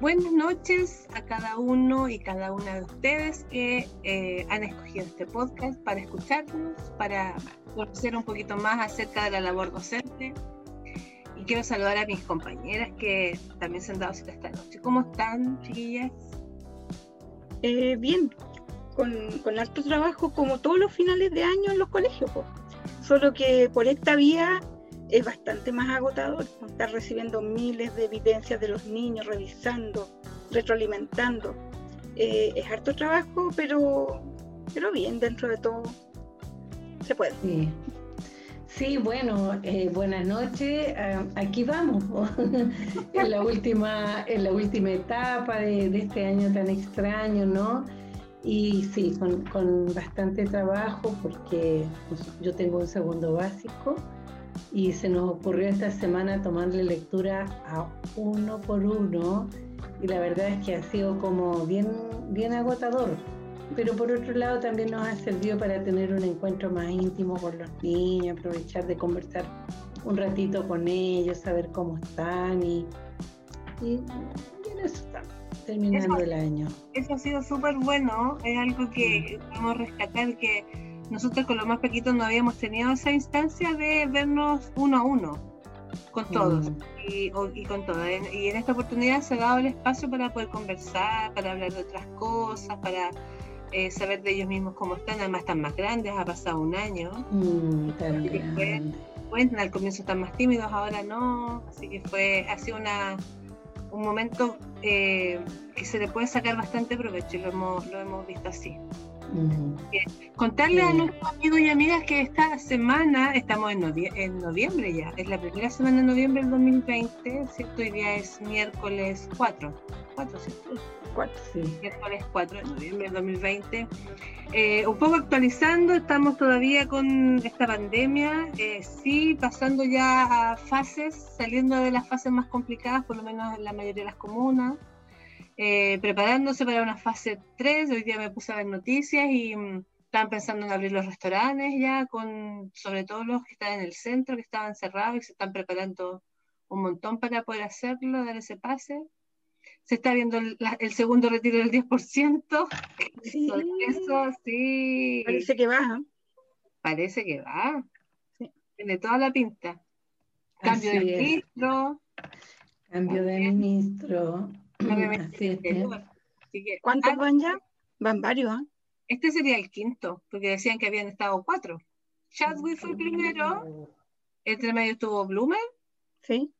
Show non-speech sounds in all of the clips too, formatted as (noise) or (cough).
buenas noches a cada uno y cada una de ustedes que eh, han escogido este podcast para escucharnos, para conocer un poquito más acerca de la labor docente. Y quiero saludar a mis compañeras que también se han dado cita esta noche. ¿Cómo están, chiquillas? Eh, bien, con, con alto trabajo como todos los finales de año en los colegios, solo que por esta vía es bastante más agotador estar recibiendo miles de evidencias de los niños, revisando, retroalimentando. Eh, es harto trabajo, pero, pero bien, dentro de todo se puede. Sí. bueno, eh, buenas noches. Ah, aquí vamos, (laughs) en, la última, en la última etapa de, de, este año tan extraño, ¿no? Y sí, con, con bastante trabajo porque pues, yo tengo un segundo básico y se nos ocurrió esta semana tomarle lectura a uno por uno y la verdad es que ha sido como bien, bien agotador. Pero por otro lado también nos ha servido para tener un encuentro más íntimo con los niños, aprovechar de conversar un ratito con ellos, saber cómo están y, y bien eso está terminando el año. Eso ha sido súper bueno, es algo que podemos rescatar que nosotros con los más pequeños no habíamos tenido esa instancia de vernos uno a uno con todos mm. y, con todo. Y en esta oportunidad se ha dado el espacio para poder conversar, para hablar de otras cosas, para eh, saber de ellos mismos cómo están. Además están más grandes, ha pasado un año. Mm, bueno, al comienzo están más tímidos, ahora no. Así que fue, ha sido una, un momento eh, que se le puede sacar bastante provecho y lo hemos, lo hemos visto así. Contarle a nuestros amigos y amigas que esta semana, estamos en, en, noviembre ya, es la primera semana de noviembre del 2020, ¿cierto? Hoy día es miércoles 4, 4, ¿cierto? 4, sí. Miércoles 4 de noviembre del 2020. Eh, un poco actualizando, estamos todavía con esta pandemia, eh, sí, pasando ya a fases, saliendo de las fases más complicadas, por lo menos en la mayoría de las comunas. Eh, preparándose para una fase 3. Hoy día me puse a ver noticias y mm, estaban pensando en abrir los restaurantes ya, con sobre todo los que están en el centro, que estaban cerrados y se están preparando un montón para poder hacerlo, dar ese pase. Se está viendo el, segundo retiro del 10%. Sí. Eso, sí. Parece que va. Parece que va. Tiene toda la pinta. Cambio de ministro. Cambio de ministro. ¿Cuántos van ya? Van varios, ¿ah? Este sería el quinto, porque decían que habían estado cuatro. Chadwick fue el primero, entre medio estuvo Blumen, sí.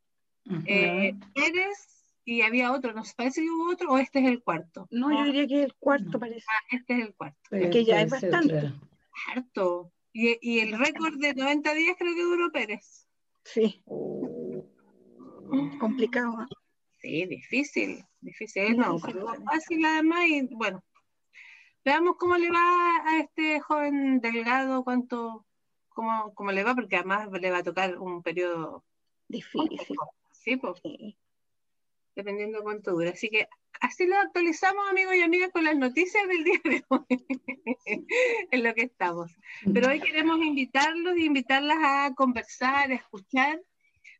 Eh, Pérez y había otro, ¿nos parece que hubo otro o este es el cuarto? No, yo diría que es el cuarto, parece. Ah, este es el cuarto. Es que ya es bastante. Harto. Y, y, el récord de 90 días creo que duró Pérez. Sí. Complicado. ¿eh? Sí, difícil, difícil, no, fácil además y bueno, veamos cómo le va a este joven delgado, cuánto, cómo, cómo le va, porque además le va a tocar un periodo difícil. Sí, pues, dependiendo cuánto dura. Así que así lo actualizamos, amigos y amigas, con las noticias del día de hoy, (laughs) en lo que estamos. Pero hoy (laughs) queremos invitarlos y invitarlas a conversar, a escuchar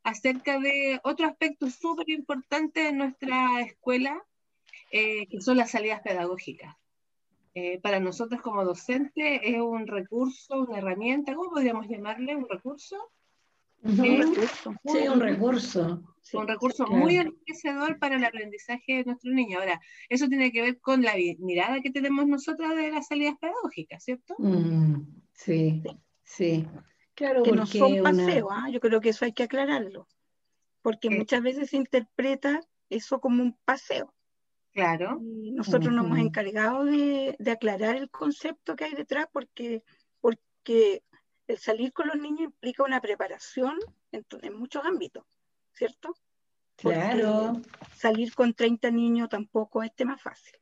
acerca de otro aspecto súper importante en nuestra escuela, eh, que son las salidas pedagógicas. Eh, para nosotros como docentes es un recurso, una herramienta, ¿cómo podríamos llamarle? ¿Un recurso? un eh, recurso. Sí, un recurso. un recurso muy enriquecedor para el aprendizaje de nuestros niños. Ahora, eso tiene que ver con la mirada que tenemos nosotros de las salidas pedagógicas, ¿cierto? Mm, sí, sí. Claro, que no son paseos, ¿ah? yo creo que eso hay que aclararlo, porque muchas veces se interpreta eso como un paseo. Claro. nosotros nos hemos encargado de, aclarar el concepto que hay detrás, porque, porque el salir con los niños implica una preparación en, muchos ámbitos, ¿cierto? claro. Salir con 30 niños tampoco es tema fácil,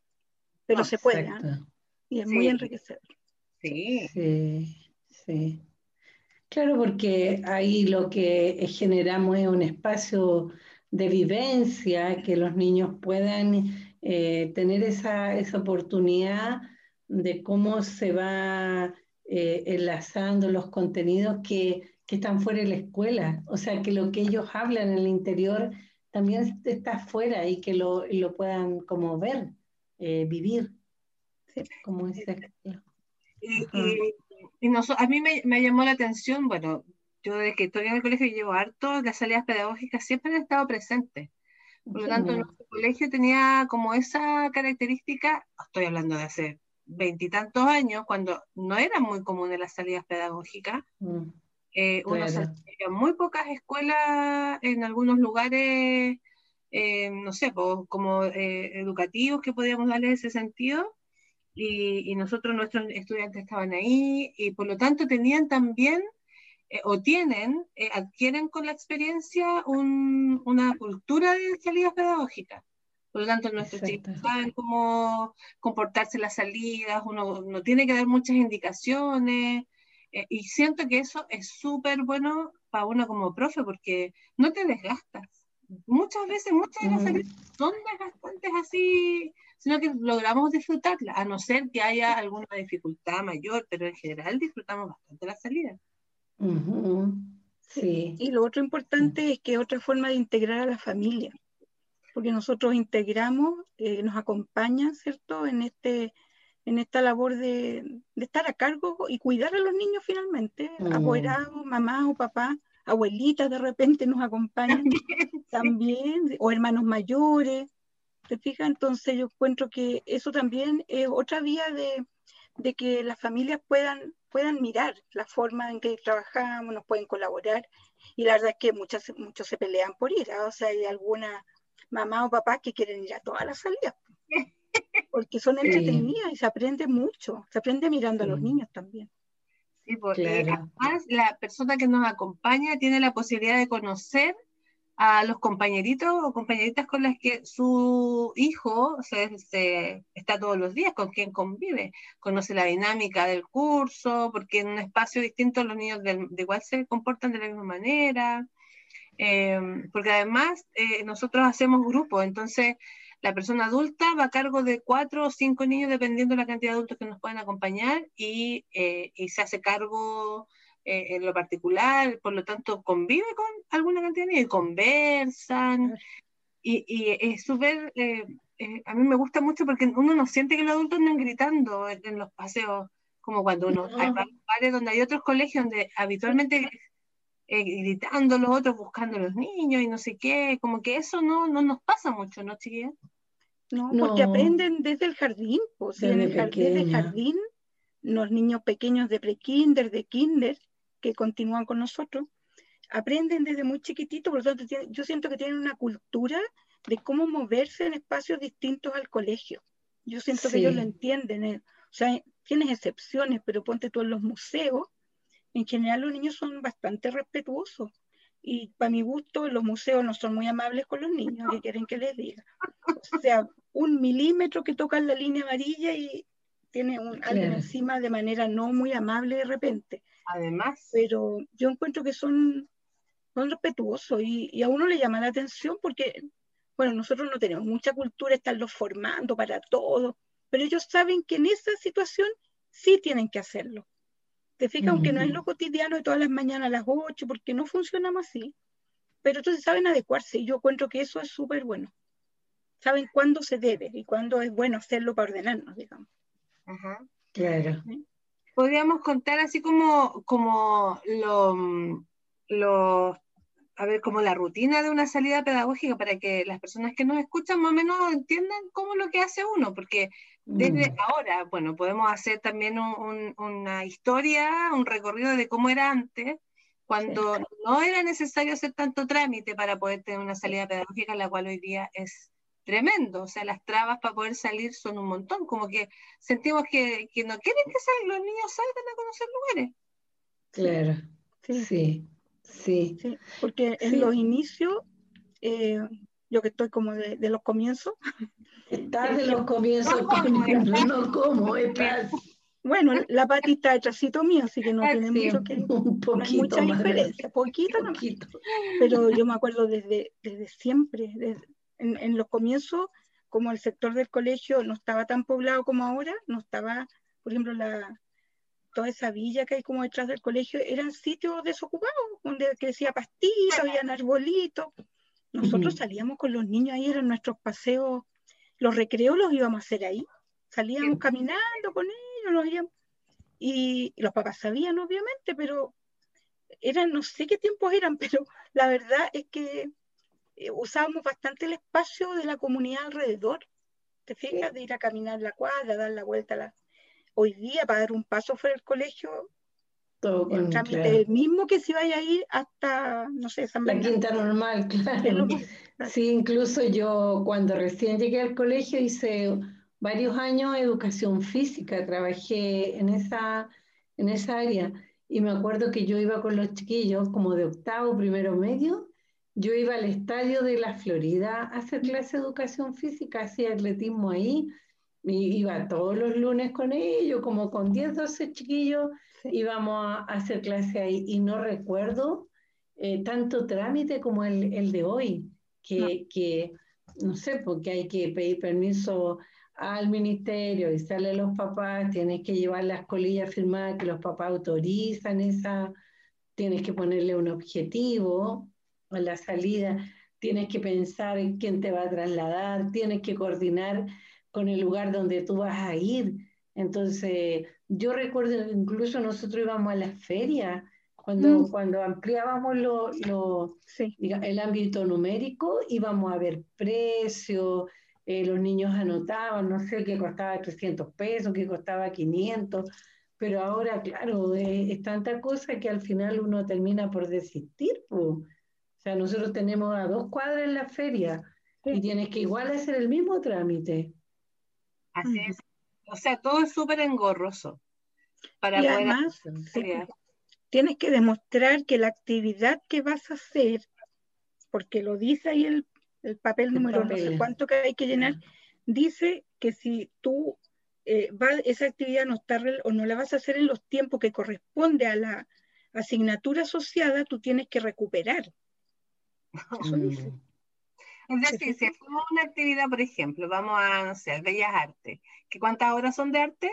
pero se puede, ¿ah? y es muy enriquecedor. Sí. Sí, sí. Claro, porque ahí lo que generamos es un espacio de vivencia, que los niños puedan eh, tener esa, esa, oportunidad de cómo se va eh, enlazando los contenidos que, que, están fuera de la escuela. O sea, que lo que ellos hablan en el interior también está afuera y que lo, lo puedan como ver, eh, vivir, como ese y, y, a mí me, me, llamó la atención, bueno, yo desde que estoy en el colegio llevo harto, las salidas pedagógicas siempre han estado presentes. Por lo tanto, nuestro colegio tenía como esa característica, estoy hablando de hace veintitantos años, cuando no eran muy comunes las salidas pedagógicas. Mm, eh, uno muy pocas escuelas en algunos lugares, eh, no sé, como eh, educativos que podíamos darle ese sentido. Y, y, nosotros, nuestros estudiantes estaban ahí y por lo tanto tenían también eh, o tienen, eh, adquieren con la experiencia una cultura de salidas pedagógicas. Por lo tanto, nuestros chicos saben cómo comportarse en las salidas, uno no tiene que dar muchas indicaciones. Eh, y siento que eso es súper bueno para uno como profe porque no te desgastas. Muchas veces, muchas de las mm. salidas son desgastantes así, sino que logramos disfrutarlas, a no ser que haya alguna dificultad mayor, pero en general disfrutamos bastante las salidas. Sí. Y lo otro importante es que otra forma de integrar a la familia, porque nosotros integramos, eh, nos acompañan, ¿cierto?, en, este, en esta labor de, estar a cargo y cuidar a los niños finalmente, mm. apoderados, mamá o papá, abuelitas de repente nos acompañan también, o hermanos mayores, ¿te fijas? Entonces yo encuentro que eso también es otra vía de, de que las familias puedan puedan mirar la forma en que trabajamos, nos pueden colaborar. Y la verdad es que muchas, muchos se pelean por ir. ¿ah? O sea, hay alguna mamá o papá que quieren ir a todas las salidas. (laughs) Porque son entretenidas y se aprende mucho. Se aprende mirando a los niños también. Sí, porque además la persona que nos acompaña tiene la posibilidad de conocer a los compañeritos o compañeritas con las que su hijo se, está todos los días, con quien convive, conoce la dinámica del curso, porque en un espacio distinto los niños de, igual se comportan de la misma manera, eh, porque además eh, nosotros hacemos grupos, entonces la persona adulta va a cargo de cuatro o cinco niños dependiendo de la cantidad de adultos que nos pueden acompañar y, eh, y se hace cargo eh, en lo particular, por lo tanto convive con alguna cantidad de niños y conversan. Y, y es súper, eh, eh, a mí me gusta mucho porque uno no siente que los adultos andan gritando en, los paseos, como cuando uno hay lugares donde hay otros colegios donde habitualmente gritando los otros, buscando a los niños y no sé qué, como que eso no, no nos pasa mucho, ¿no, chiquillas? No, porque aprenden desde el jardín, pues, en el jardín, jardín, los niños pequeños de pre-kinder, de kinder, que continúan con nosotros, aprenden desde muy chiquitito, por lo tanto yo siento que tienen una cultura de cómo moverse en espacios distintos al colegio. Yo siento que ellos lo entienden. Eh. O sea, tienes excepciones, pero ponte tú en los museos, en general los niños son bastante respetuosos. Y para mi gusto, los museos no son muy amables con los niños, que quieren que les diga. O sea, un milímetro que tocan la línea amarilla y tiene un, alguien encima de manera no muy amable de repente. Además. Pero yo encuentro que son, son respetuosos y, y, a uno le llama la atención porque, bueno, nosotros no tenemos mucha cultura, estarlos formando para todo, pero ellos saben que en esa situación sí tienen que hacerlo. Te fijas, aunque no es lo cotidiano de todas las mañanas a las 8, porque no funcionamos así, pero entonces saben adecuarse y yo encuentro que eso es súper bueno. Saben cuándo se debe y cuándo es bueno hacerlo para ordenarnos, digamos. Ajá. Claro podríamos contar así como, como lo, lo, a ver, como la rutina de una salida pedagógica para que las personas que nos escuchan más o menos entiendan cómo lo que hace uno, porque desde mm. ahora, bueno, podemos hacer también una historia, un recorrido de cómo era antes, cuando no era necesario hacer tanto trámite para poder tener una salida pedagógica, la cual hoy día es tremendo, o sea, las trabas para poder salir son un montón, como que sentimos que, que no quieren que los niños salgan a conocer lugares. Claro, sí, sí, sí. porque en los inicios, eh, yo que estoy como de, los comienzos. (laughs) Estás de los comienzos, no, como, estás. Bueno, la patita está detrásito mío, así que no tiene mucho que un poquito mucha diferencia, poquito, poquito. Pero yo me acuerdo desde, desde siempre, desde, en, los comienzos, como el sector del colegio no estaba tan poblado como ahora, no estaba, por ejemplo, la, toda esa villa que hay como detrás del colegio, eran sitios desocupados, donde crecía pastito, habían arbolitos. Nosotros salíamos con los niños, ahí eran nuestros paseos, los recreos los íbamos a hacer ahí. Salíamos caminando con ellos, los íbamos, y, los papás sabían, obviamente, pero eran, no sé qué tiempos eran, (laughs) pero la verdad es que eh, usábamos bastante el espacio de la comunidad alrededor. ¿Te fijas? De ir a caminar la cuadra, dar la vuelta a la... Hoy día, para dar un paso fuera del colegio, Todo el trámite claro. el mismo que si vaya a ir hasta, no sé, San La Bernardo. quinta normal, (laughs) claro. Sí, incluso yo cuando recién llegué al colegio hice varios años educación física, trabajé en esa, en esa área y me acuerdo que yo iba con los chiquillos como de octavo, primero medio, yo iba al estadio de la Florida a hacer clase de educación física, hacía atletismo ahí, y iba todos los lunes con ellos, como con 10, 12 chiquillos, Sí. íbamos a, hacer clase ahí. Y no recuerdo eh, tanto trámite como el, el de hoy, que, que, no sé, porque hay que pedir permiso al ministerio y sale los papás, tienes que llevar las colillas firmadas que los papás autorizan esa, tienes que ponerle un objetivo a la salida, tienes que pensar en quién te va a trasladar, tienes que coordinar con el lugar donde tú vas a ir. Entonces, yo recuerdo incluso nosotros íbamos a las ferias, cuando, Mm. cuando ampliábamos lo, lo, Sí, diga, el ámbito numérico, íbamos a ver precios, eh, los niños anotaban, no sé, qué costaba 300 pesos, qué costaba 500, pero ahora, claro, eh, es tanta cosa que al final uno termina por desistir. O sea, nosotros tenemos a dos cuadras en la feria y tienes que igual hacer el mismo trámite. Así es. O sea, todo es súper engorroso para y poder además hacer tienes que demostrar que la actividad que vas a hacer, porque lo dice ahí el, el papel El número no papel. sé cuánto que hay que llenar, dice que si tú eh, va- esa actividad no está rel- o no la vas a hacer en los tiempos que corresponde a la asignatura asociada, tú tienes que recuperar. Mm. (laughs) Es decir, si hacemos una actividad, por ejemplo, vamos a, no sé, Bellas Artes, ¿que ¿cuántas horas son de arte?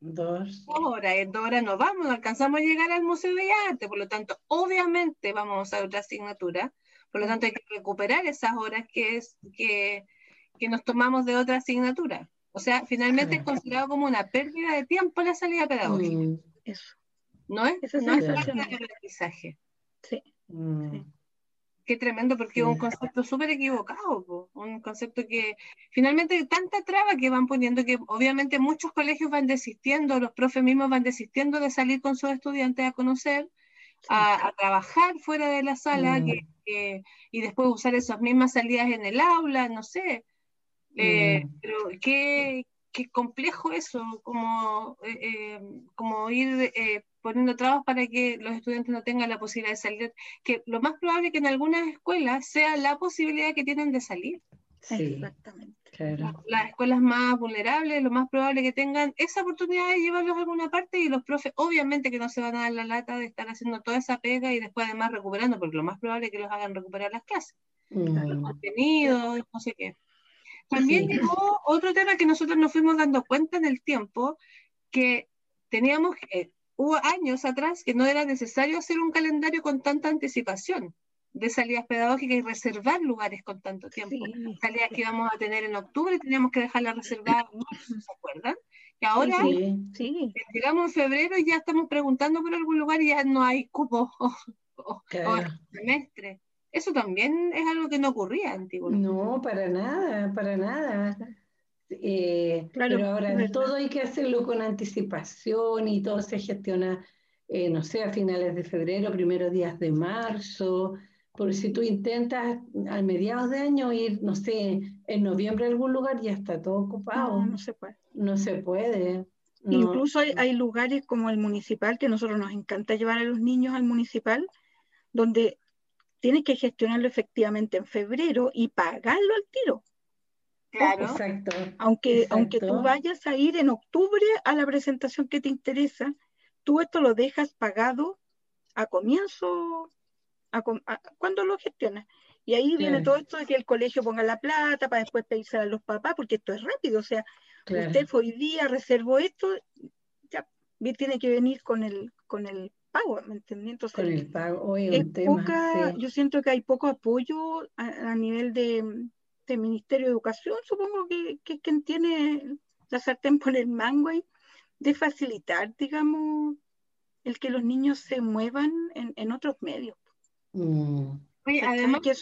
Dos. Dos horas, en dos horas no vamos, no alcanzamos a llegar al Museo de Bellas Artes, por lo tanto, obviamente vamos a usar otra asignatura, por lo tanto hay que recuperar esas horas que, es, que, que nos tomamos de otra asignatura. O sea, finalmente es considerado como una pérdida de tiempo la salida pedagógica, Mm, Eso. ¿no es? Esa No es parte del aprendizaje. Sí. mm. Qué tremendo, porque es un concepto súper equivocado, po. un concepto que finalmente tanta traba que van poniendo que obviamente muchos colegios van desistiendo, los profes mismos van desistiendo de salir con sus estudiantes a conocer, a, a trabajar fuera de la sala Mm. que- que- y después usar esas mismas salidas en el aula, no sé. Eh, Mm. pero qué, qué complejo eso, como, eh, eh, como ir eh, poniendo trabas para que los estudiantes no tengan la posibilidad de salir, que lo más probable es que en algunas escuelas sea la posibilidad que tienen de salir. Sí, Exactamente. claro. Las escuelas más vulnerables, lo más probable que tengan esa oportunidad de llevarlos a alguna parte y los profes obviamente que no se van a dar la lata de estar haciendo toda esa pega y después además recuperando, porque lo más probable es que los hagan recuperar las clases Mm. contenidos, no sé qué. También Sí. llegó otro tema que nosotros nos fuimos dando cuenta en el tiempo, que teníamos, eh, hubo años atrás que no era necesario hacer un calendario con tanta anticipación de salidas pedagógicas y reservar lugares con tanto tiempo. Sí. Salidas que íbamos a tener en octubre teníamos que dejarlas reservadas ¿se acuerdan? Y ahora Sí. Sí, llegamos en febrero y ya estamos preguntando por algún lugar y ya no hay cupo (laughs) o, o- o Claro. semestre. Eso también es algo que no ocurría antiguamente. No, para nada, para nada. Eh, Claro, pero ahora verdad. todo hay que hacerlo con anticipación y todo se gestiona, eh, no sé, a finales de febrero, primeros días de marzo. Porque si tú intentas a mediados de año ir, no sé, en noviembre a algún lugar, ya está todo ocupado. no, no se puede. No se puede. No. Incluso hay, hay lugares como el municipal, que a nosotros nos encanta llevar a los niños al municipal, donde tienes que gestionarlo efectivamente en febrero y pagarlo al tiro. Claro. Exacto. Aunque, Exacto. aunque tú vayas a ir en octubre a la presentación que te interesa, tú esto lo dejas pagado a comienzo, a cuando lo gestionas. Y ahí viene Claro. todo esto de que el colegio ponga la plata para después pedirse a los papás, porque esto es rápido. O sea, Claro. usted fue hoy día, reservó esto, ya tiene que venir con el, con el pago, ¿me entendí? Entonces, con el pago, hoy un tema, yo siento que hay poco apoyo a, nivel de, Ministerio de Educación, supongo que, que quien tiene la sartén por el mango ahí, de facilitar, digamos, el que los niños se muevan en, otros medios. Mm. además, que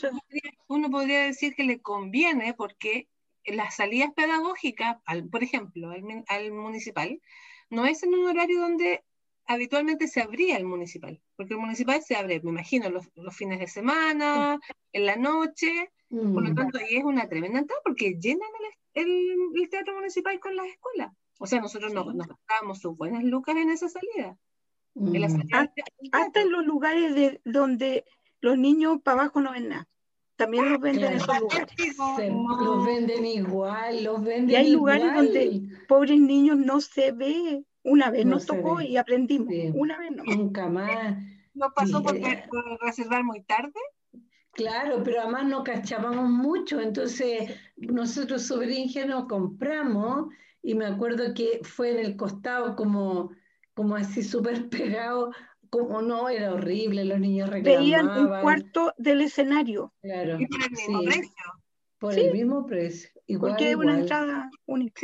uno podría decir que le conviene porque las salidas pedagógicas, al, por ejemplo, al, municipal, no es en un horario donde habitualmente se abría el municipal, porque el municipal se abre, me imagino, los, fines de semana, en la noche, por lo mm. tanto ahí es una tremenda entrada porque llenan el, teatro municipal con las escuelas. O sea, nosotros nos, nos gastábamos sus buenas lucas en esa salida. En mm. hasta, en los lugares de, donde los niños para abajo no ven nada. También los venden en esos lugares. los venden igual, los venden Y hay lugares donde pobres niños no se ve. Una vez nos tocó y aprendimos. Una vez no. Nunca más. ¿No pasó por reservar muy tarde? Claro, pero además no cachábamos mucho, entonces nosotros sobre ingenuo compramos y me acuerdo que fue en el costado como como así súper (laughs) pegado, como no, era horrible, los niños reclamaban. Veían un cuarto del escenario. Claro, por el mismo precio. Por el mismo precio. Igual, Porque es una entrada única.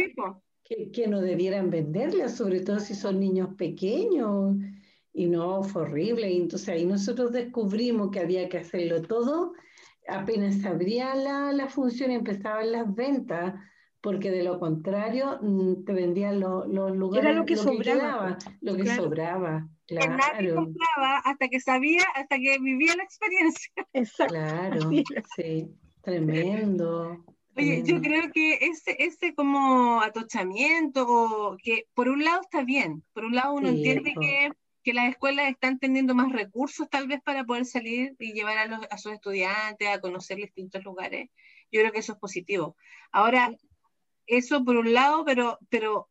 que, que, no debieran venderla, sobre todo si son niños pequeños. Y no, fue horrible. Y entonces ahí nosotros descubrimos que había que hacerlo todo. Apenas abría la, la función y empezaban las ventas porque de lo contrario mm, te vendían los lugares. Era lo que sobraba. lo que sobraba, claro. nadie compraba hasta que sabía, hasta que vivía la experiencia. (laughs) Exacto. Claro, sí, tremendo. Oye, yo creo que ese, ese como atochamiento, que por un lado está bien, por un lado uno entiende que, que, las escuelas están teniendo más recursos tal vez para poder salir y llevar a, los, a sus estudiantes a conocer distintos lugares. Yo creo que eso es positivo. Ahora, eso por un lado, pero, pero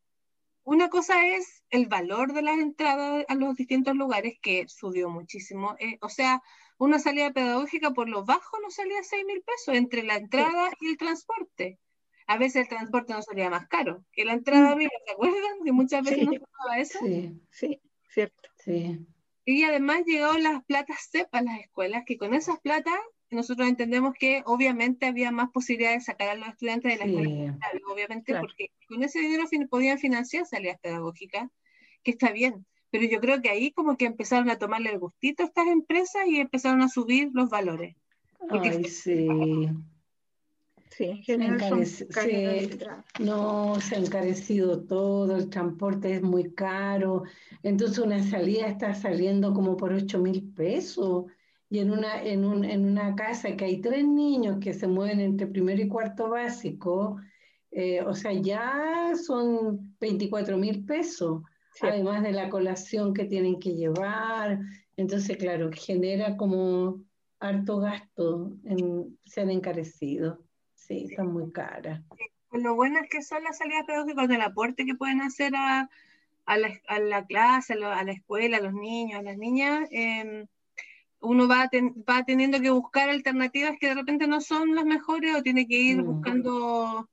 una cosa es el valor de las entradas a los distintos lugares que subió muchísimo. Eh, o sea, una salida pedagógica por lo bajo no salía 6 mil pesos entre la entrada y el transporte. A veces el transporte no salía más caro que la entrada, mm. ¿se acuerdan? Que muchas veces no pasaba eso. Sí, sí, cierto. Sí. Y además llegó las platas CEPA a las escuelas, que con esas platas nosotros entendemos que obviamente había más posibilidades de sacar a los estudiantes de la escuela, obviamente, porque con ese dinero podían financiar salidas pedagógicas, que está bien. Pero yo creo que ahí como que empezaron a tomarle el gustito a estas empresas y empezaron a subir los valores. Ay, sí. Sí, no, se ha encarecido todo, el transporte es muy caro, entonces una salida está saliendo como por 8 mil pesos y en una, en, un, en una casa que hay tres niños que se mueven entre primero y cuarto básico, eh, o sea, ya son 24 mil pesos, además de la colación que tienen que llevar. Entonces, claro, genera como harto gasto, en, se han encarecido. Sí, están muy caras. Lo bueno es que son las salidas pedagógicas del aporte que pueden hacer a, a, la, a la, clase, a, la escuela, a los niños, a las niñas. Eh, uno va, va teniendo que buscar alternativas que de repente no son las mejores o tiene que ir buscando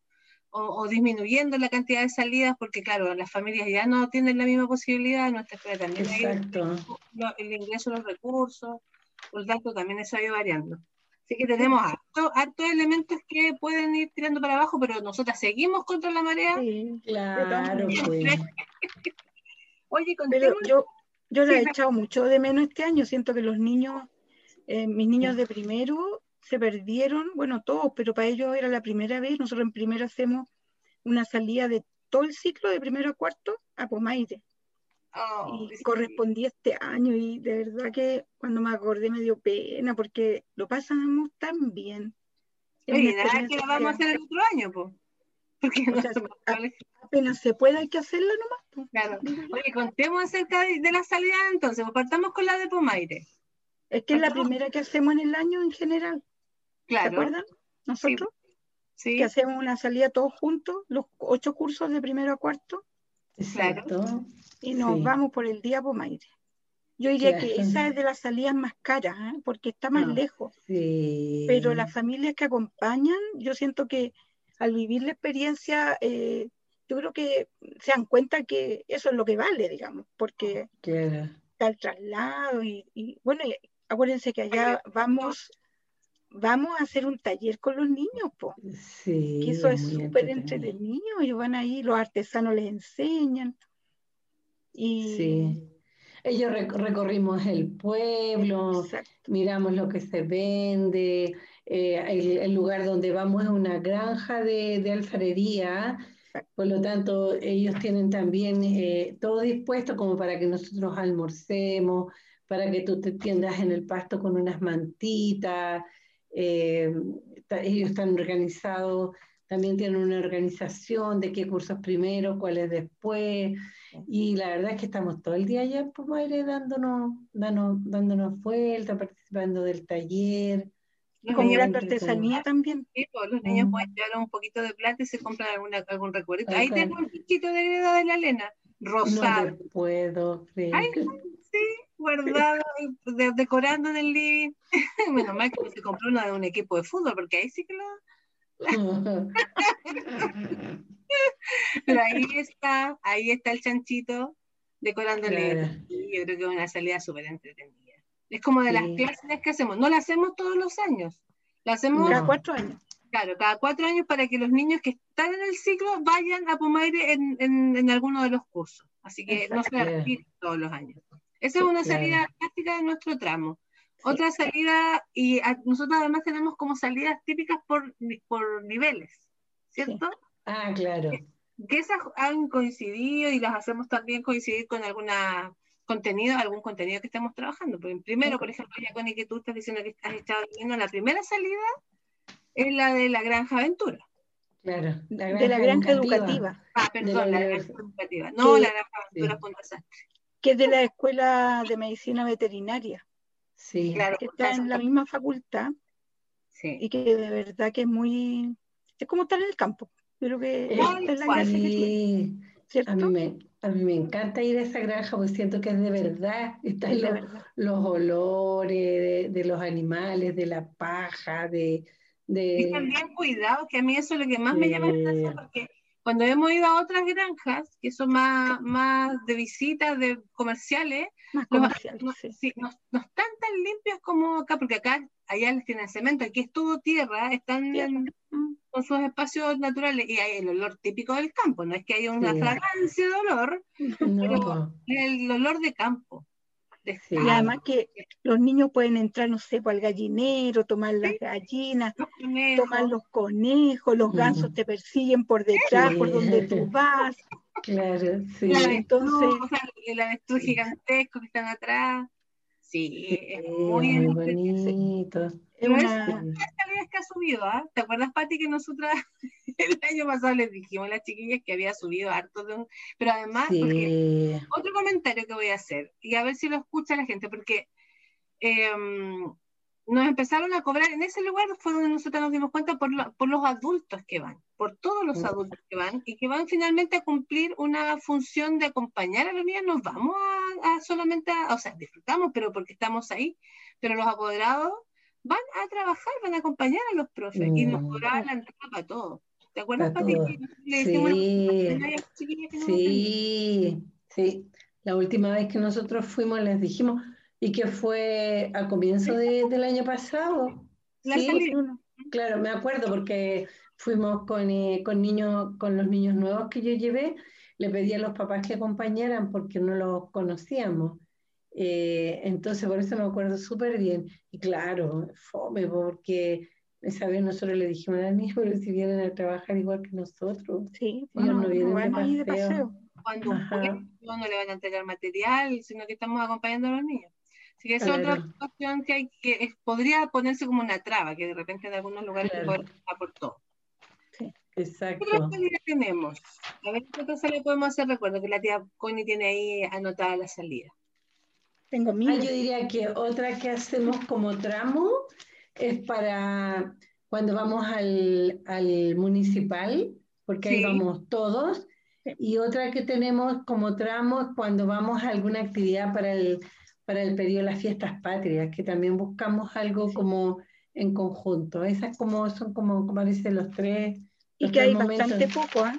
o, disminuyendo la cantidad de salidas porque claro, las familias ya no tienen la misma posibilidad, nuestra escuela también hay el, ingreso de los recursos, por lo tanto también eso ha ido variando. Así que tenemos hartos elementos que pueden ir tirando para abajo, pero nosotras seguimos contra la marea. Sí, claro, pues. (laughs) Oye, pero yo, yo le he echado mucho de menos este año. Siento que los niños, eh, mis niños de primero, se perdieron, bueno, todos, pero para ellos era la primera vez. Nosotros en primero hacemos una salida de todo el ciclo, de primero a cuarto, a Pomaire. Oh, y correspondía este año y de verdad que cuando me acordé me dio pena porque lo pasamos tan bien. Oye, nada que la vamos a hacer el otro año, pues. Porque no apenas se pueda hay que hacerla nomás. Claro. Oye, contemos acerca de, la salida entonces, pues partamos con la de Pomaire. Es que es la primera que hacemos en el año en general. Claro. ¿Se acuerdan? Nosotros. Sí. Que hacemos una salida todos juntos, los ocho cursos de primero a cuarto. Exacto. Y nos vamos por el día Pomaire. Yo diría que esa es de las salidas más caras, ¿eh? porque está más lejos. Sí. Pero las familias que acompañan, yo siento que al vivir la experiencia, eh, yo creo que se dan cuenta que eso es lo que vale, digamos, porque está el traslado y, y bueno, acuérdense que allá vamos vamos a hacer un taller con los niños, po. Sí. eso es súper entretenido. Ellos van ahí, los artesanos les enseñan. Y... Sí. Ellos recorrimos el pueblo, miramos lo que se vende, eh, el, lugar donde vamos es una granja de, alfarería, por lo tanto ellos tienen también eh, todo dispuesto como para que nosotros almorcemos, para que tú te tiendas en el pasto con unas mantitas, eh, ellos están organizados, también tienen una organización de qué cursos primero, cuáles después, y la verdad es que estamos todo el día allá en Pumaire dándonos, dándonos, dándonos vueltas, participando del taller. Y comprando artesanía también. Sí, pues, los niños pueden mm. llevar un poquito de plata y se compran alguna, algún recuerdo. Ahí tengo un bichito de greda de la Elena, rosado. No puedo creer. sí, guardado, decorando en el living. (laughs) Menos mal que no se compró uno de un equipo de fútbol, porque ahí sí que lo... (laughs) Pero ahí está, ahí está el chanchito decorando el living. Yo creo que es una salida súper entretenida. Es como de las clases que hacemos. No la hacemos todos los años. La hacemos cada cuatro años. Claro, cada cuatro años para que los niños que están en el ciclo vayan a Pomaire en, en, en alguno de los cursos. Así que no se repite todos los años. Esa es una salida práctica de nuestro tramo. Otra salida, y nosotros además tenemos como salidas típicas por, por niveles, ¿cierto? Ah, claro. Que, esas han coincidido y las hacemos también coincidir con alguna contenido, algún contenido que estemos trabajando. primero, por ejemplo, ya con que tú estás diciendo que has estado viendo la primera salida es la de la granja aventura. Claro, de la granja educativa. Ah, perdón, la, granja educativa. No, la granja aventura sí que es de la Escuela de Medicina Veterinaria. Sí, claro. Que está en la misma facultad. Sí. Y que de verdad que es muy. Es como estar en el campo. Creo que es la clase sí. A mí, me, a mí me encanta ir a esa granja porque siento que es de verdad. Están los, los, olores de, los animales, de la paja, de. de... Y también cuidado, que a mí eso es lo que más me llama la atención porque cuando hemos ido a otras granjas, que son más, más de visitas, de comerciales, más no, están tan limpios como acá, porque acá, allá les tienen cemento, aquí es todo tierra, están con sus espacios naturales y hay el olor típico del campo, no es que haya una fragancia de olor, pero el olor de campo. Y además que los niños pueden entrar, no sé, al gallinero, tomar las gallinas, tomar los conejos, los gansos te persiguen por detrás, por donde tú vas. Claro, sí. Entonces, el avestruz gigantesco que están atrás. Sí, es muy, bonito. Es una salidas que ha subido, ¿ah? ¿Te acuerdas, Pati, que nosotras (laughs) el año pasado les dijimos a las chiquillas que había subido harto de un... Pero además, otro comentario que voy a hacer, y a ver si lo escucha la gente, porque em, nos empezaron a cobrar, en ese lugar fue donde nosotros nos dimos cuenta por, por los adultos que van, por todos los adultos que van, y que van finalmente a cumplir una función de acompañar a los niños, nos vamos a, solamente, a, o sea, disfrutamos, pero porque estamos ahí, pero los apoderados van a trabajar, van a acompañar a los profes, y nos mm. cobraban la entrada para todo. ¿Te acuerdas, Pati? Sí, sí, sí. La última vez que nosotros fuimos les dijimos, y que fue a comienzo del año pasado. sí, claro, me acuerdo porque fuimos con, eh, con, niños, con los niños nuevos que yo llevé, le pedí a los papás que acompañaran porque no los conocíamos. Eh, entonces, por eso me acuerdo súper bien. Y claro, fome, porque esa vez nosotros le dijimos a niños, pero si vienen a trabajar igual que nosotros. Sí, ellos no, vienen de, paseo. Cuando no le van a entregar material, sino que estamos acompañando a los niños. Así que es otra situación que, hay, que podría ponerse como una traba, que de repente en algunos lugares claro. por todo. Sí, exacto. ¿Qué tenemos? A ver qué otra le podemos hacer. Recuerdo que la tía Connie tiene ahí anotada la salida. Tengo mil. Ah, yo diría que otra que hacemos como tramo es para cuando vamos al, al municipal, porque ahí vamos todos, y otra que tenemos como tramo es cuando vamos a alguna actividad para el, para el periodo de las fiestas patrias, que también buscamos algo como en conjunto. Esas como son como, como dicen los tres. Y que hay bastante poco, ¿eh?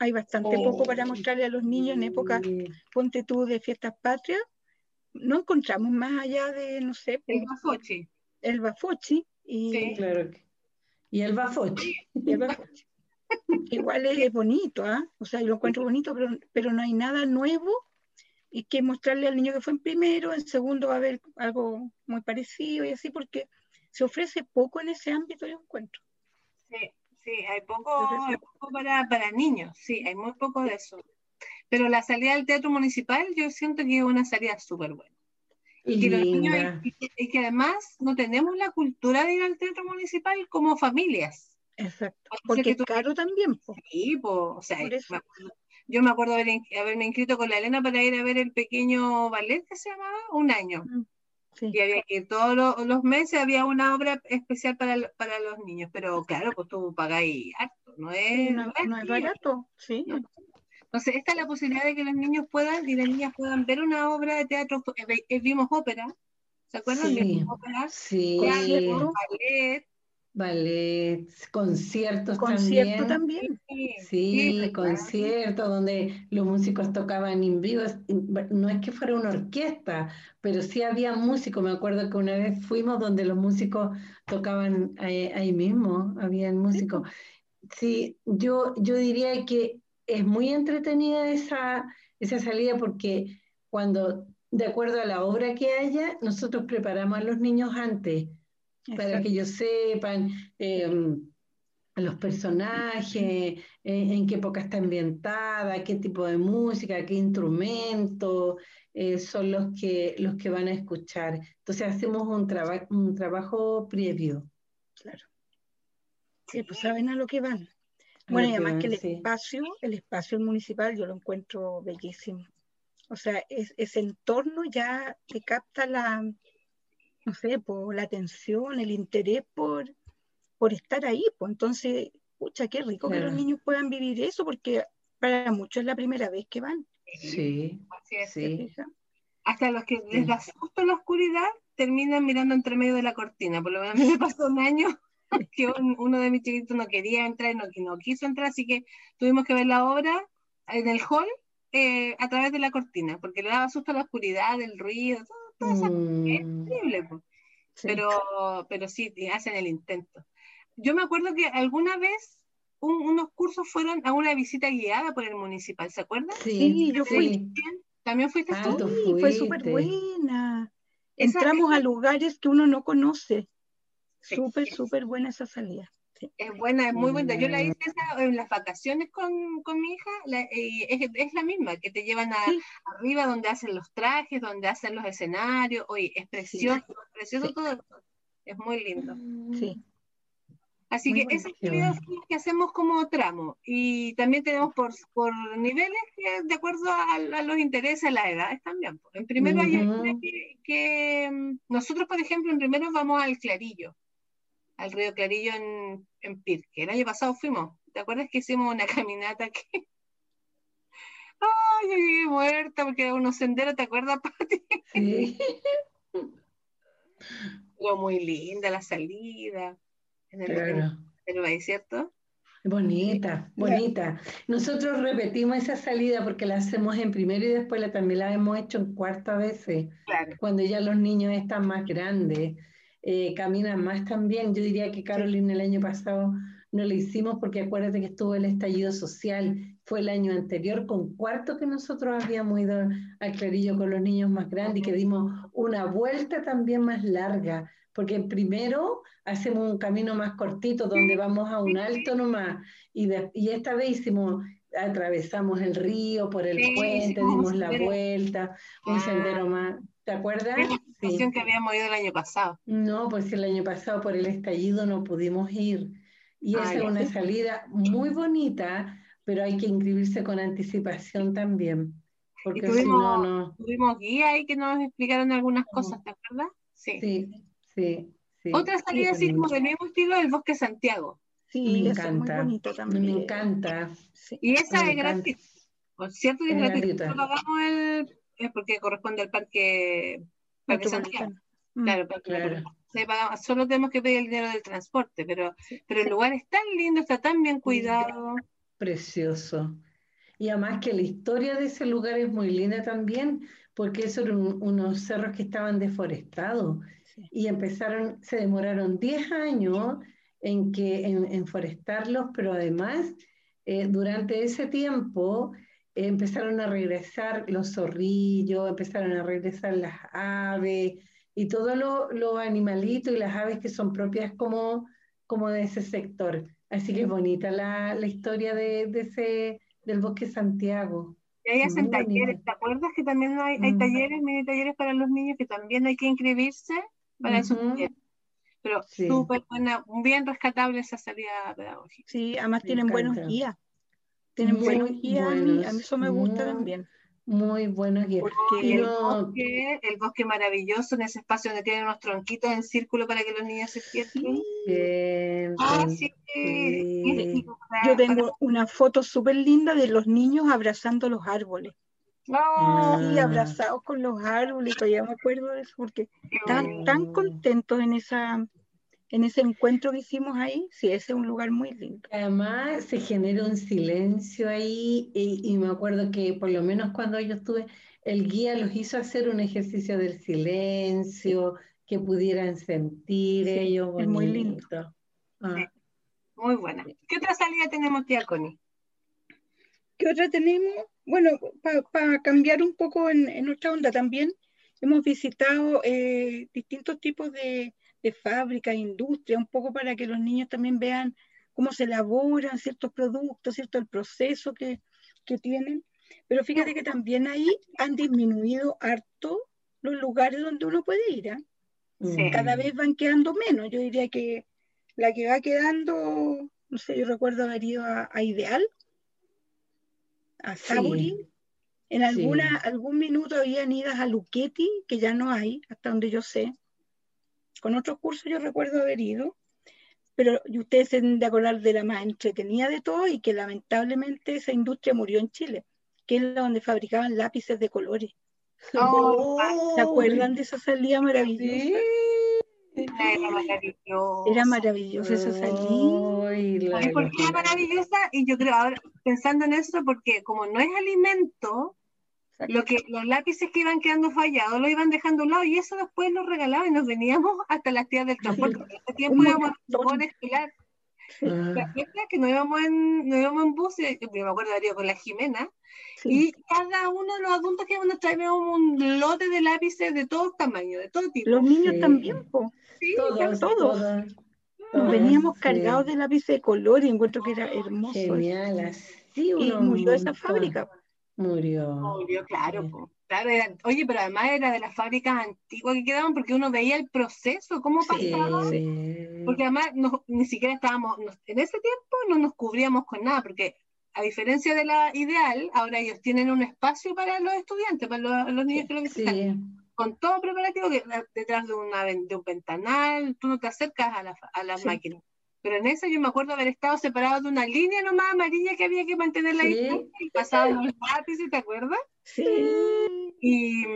Hay bastante poco para mostrarle a los niños en época, ponte tú, de fiestas patrias, no encontramos más allá de, no sé, el bafochi. El bafochi. Y, sí, claro. Y el bafochi. el bafochi. Igual es, bonito, ¿ah? O sea, yo lo encuentro bonito, pero, pero no hay nada nuevo y que mostrarle al niño que fue en primero, en segundo va a haber algo muy parecido y así, porque se ofrece poco en ese ámbito, yo encuentro. Sí, sí, hay poco, para, para, niños, sí, hay muy poco de eso. Pero la salida del teatro municipal yo siento que es una salida súper buena. Y que, los niños, y que además no tenemos la cultura de ir al teatro municipal como familias. Exacto. Porque es caro también. Sí, o sea, yo me acuerdo haber, haberme inscrito con la Elena para ir a ver el pequeño ballet que se llamaba, un año. Mm, y había que todos los, meses había una obra especial para, para los niños, pero claro, pues tú pagáis harto, no es, no, es barato, sí. Entonces, esta es la posibilidad de que los niños puedan y las niñas puedan ver una obra de teatro. Eh, eh, vimos ópera, ¿se acuerdan? Sí, vimos ópera, sí. ballet, ballet, conciertos ¿Concierto también. Sí, conciertos donde los músicos tocaban en vivo. No es que fuera una orquesta, pero sí había músicos. Me acuerdo que una vez fuimos donde los músicos tocaban ahí, mismo, habían músicos. Sí, yo, yo diría que es muy entretenida esa, esa salida porque cuando, de acuerdo a la obra que haya, nosotros preparamos a los niños antes para que ellos sepan em, los personajes, eh, en qué época está ambientada, qué tipo de música, qué instrumentos eh, son los que, los que van a escuchar. Entonces hacemos un, un trabajo previo. Claro. Sí, pues saben a lo que van. Bueno, y además que el espacio, el espacio municipal yo lo encuentro bellísimo. O sea, ese entorno ya te capta la, no sé, por la atención, el interés por, por estar ahí. Pues entonces, pucha, qué rico que los niños puedan vivir eso, porque para muchos es la primera vez que van. Sí, sí. Hasta los que les da susto la oscuridad terminan mirando entre medio de la cortina. Por lo menos a mí me pasó un año (laughs) que uno de mis chiquitos no quería entrar y no, no quiso entrar, así que tuvimos que ver la obra en el hall eh, a través de la cortina, porque le daba susto la oscuridad, el ruido, todo es mm. terrible, pero, pero sí, hacen el intento. Yo me acuerdo que alguna vez unos cursos fueron a una visita guiada por el municipal, ¿se acuerdan? Sí, yo fui. ¿También fuiste ah, tú? fue súper buena. Entramos a lugares que uno no conoce. Súper, súper buena esa salida. Es buena, es muy buena. Yo la hice en las vacaciones con, mi hija, es, la misma, que te llevan a, arriba donde hacen los trajes, donde hacen los escenarios. Oye, es precioso, precioso todo Es muy lindo. Sí. Así que esa actividad que hacemos como tramo. Y también tenemos por, por niveles de acuerdo a, los intereses, a las edades también. En primero hay que, que, mm, nosotros, por ejemplo, en primero vamos al Clarillo al río Clarillo en, en Pirque. El año pasado fuimos. ¿Te acuerdas que hicimos una (laughs) caminata que... (laughs) Ay, yo llegué muerta porque era unos senderos, ¿te acuerdas, Pati? Sí. (laughs) Muy linda la salida. En el, claro. en ¿cierto? Bonita, bonita. Nosotros repetimos esa salida porque la hacemos en primero y después la, también la hemos hecho en cuarta veces, claro. cuando ya los niños están más grandes. Eh, caminan más también. Yo diría que Carolina el año pasado no lo hicimos porque acuérdate que estuvo el estallido social, fue el año anterior con cuarto que nosotros habíamos ido al Clarillo con los niños más grandes y que dimos una vuelta también más larga, porque primero hacemos un camino más cortito donde vamos a un alto nomás y, y esta vez hicimos atravesamos el río por el puente, dimos la vuelta, un sendero más ¿Te acuerdas? Sí. que habíamos ido el año pasado. No, pues el año pasado por el estallido no pudimos ir. Y esa es una salida muy bonita, pero hay que inscribirse con anticipación también. Porque tuvimos, si no, no. Tuvimos guía ahí que nos explicaron algunas cosas, ¿te acuerdas? Sí. Sí, sí. Otra salida así como del mismo estilo del Bosque Santiago. Sí, me encanta. Es muy bonito también. Me encanta. Y esa es gratis. Por cierto, es, gratis. Pagamos el es porque corresponde al parque, parque Santiago. Mm, claro, claro. solo tenemos que pedir el dinero del transporte, pero, pero el lugar es tan lindo, está tan bien cuidado. Precioso. Y además que la historia de ese lugar es muy linda también, porque esos eran unos cerros que estaban deforestados y empezaron, se demoraron 10 años en, que, en, forestarlos, pero además eh, durante ese tiempo empezaron a regresar los zorrillos, empezaron a regresar las aves y todos los animalitos y las aves que son propias como, como de ese sector. Así que es bonita la, la historia de, de, ese, del bosque Santiago. Y ahí hacen talleres, ¿te acuerdas que también hay, hay mm. talleres, mini talleres para los niños que también hay que inscribirse para eso Pero súper buena, bien rescatable esa salida pedagógica. Sí, además tienen buenos guías. Tienen buenos guías, a mí, a mí eso me gusta también. Muy buenos guías. Porque el, bosque, el bosque maravilloso en ese espacio donde tienen unos tronquitos en círculo para que los niños se pierdan. Ah, sí. Yo tengo una foto súper linda de los niños abrazando los árboles. No. Sí, abrazados con los árboles, todavía me acuerdo de eso, porque estaban tan contentos en esa en ese encuentro que hicimos ahí, sí, ese es un lugar muy lindo. Además, se genera un silencio ahí, y, me acuerdo que por lo menos cuando yo estuve, el guía los hizo hacer un ejercicio del silencio, que pudieran sentir ellos. Es muy lindo. Ah. Muy buena. ¿Qué otra salida tenemos, tía Connie? ¿Qué otra tenemos? Bueno, para cambiar un poco en, en, nuestra onda también, hemos visitado eh, distintos tipos de, de fábricas, industrias, un poco para que los niños también vean cómo se elaboran ciertos productos, cierto el proceso que, que tienen. Pero fíjate que también ahí han disminuido harto los lugares donde uno puede ir. ¿ah? Cada vez van quedando menos. Yo diría que la que va quedando, no sé, yo recuerdo haber ido a, Ideal, a Saburi. En alguna, algún minuto habían ido a Luchetti, que ya no hay, hasta donde yo sé. Con otros cursos yo recuerdo haber ido, pero ustedes se deben de acordar de la más entretenida de todo y que lamentablemente esa industria murió en Chile, que es la donde fabricaban lápices de colores. (laughs) Oh. ¿Se acuerdan de esa salida maravillosa? Era maravillosa. Era maravillosa esa salida. ¿Por qué era maravillosa? Y yo creo, ahora pensando en eso, porque como no es alimento, lo que, los lápices que iban quedando fallados lo iban dejando a un lado y eso después lo regalaban y nos veníamos (laughs) hasta las tías del transporte. En ese tiempo íbamos a escolar. La fiesta que nos íbamos en, nos íbamos en bus, yo me acuerdo de con la Jimena, y cada uno de los adultos que iban a traíamos un lote de lápices de todos tamaños, de todo tipo. Los niños también, Sí, todos. todos. Veníamos cargados de lápices de color y encuentro que era hermoso. Genial, Sí, uno y murió esa fábrica. Murió. Murió, claro. oye, pero además era de las fábricas antiguas que quedaban porque uno veía el proceso, cómo pasaba. Porque además ni siquiera estábamos, en ese tiempo no nos cubríamos con nada, porque a diferencia de la ideal, ahora ellos tienen un espacio para los estudiantes, para los, niños que lo visitan. Con todo preparativo, que detrás de, una, de un ventanal, tú no te acercas a, la, a las máquinas pero en eso yo me acuerdo haber estado separado de una línea nomás amarilla que había que mantener la sí. y pasaban los lápices, ¿te acuerdas? Sí. Y,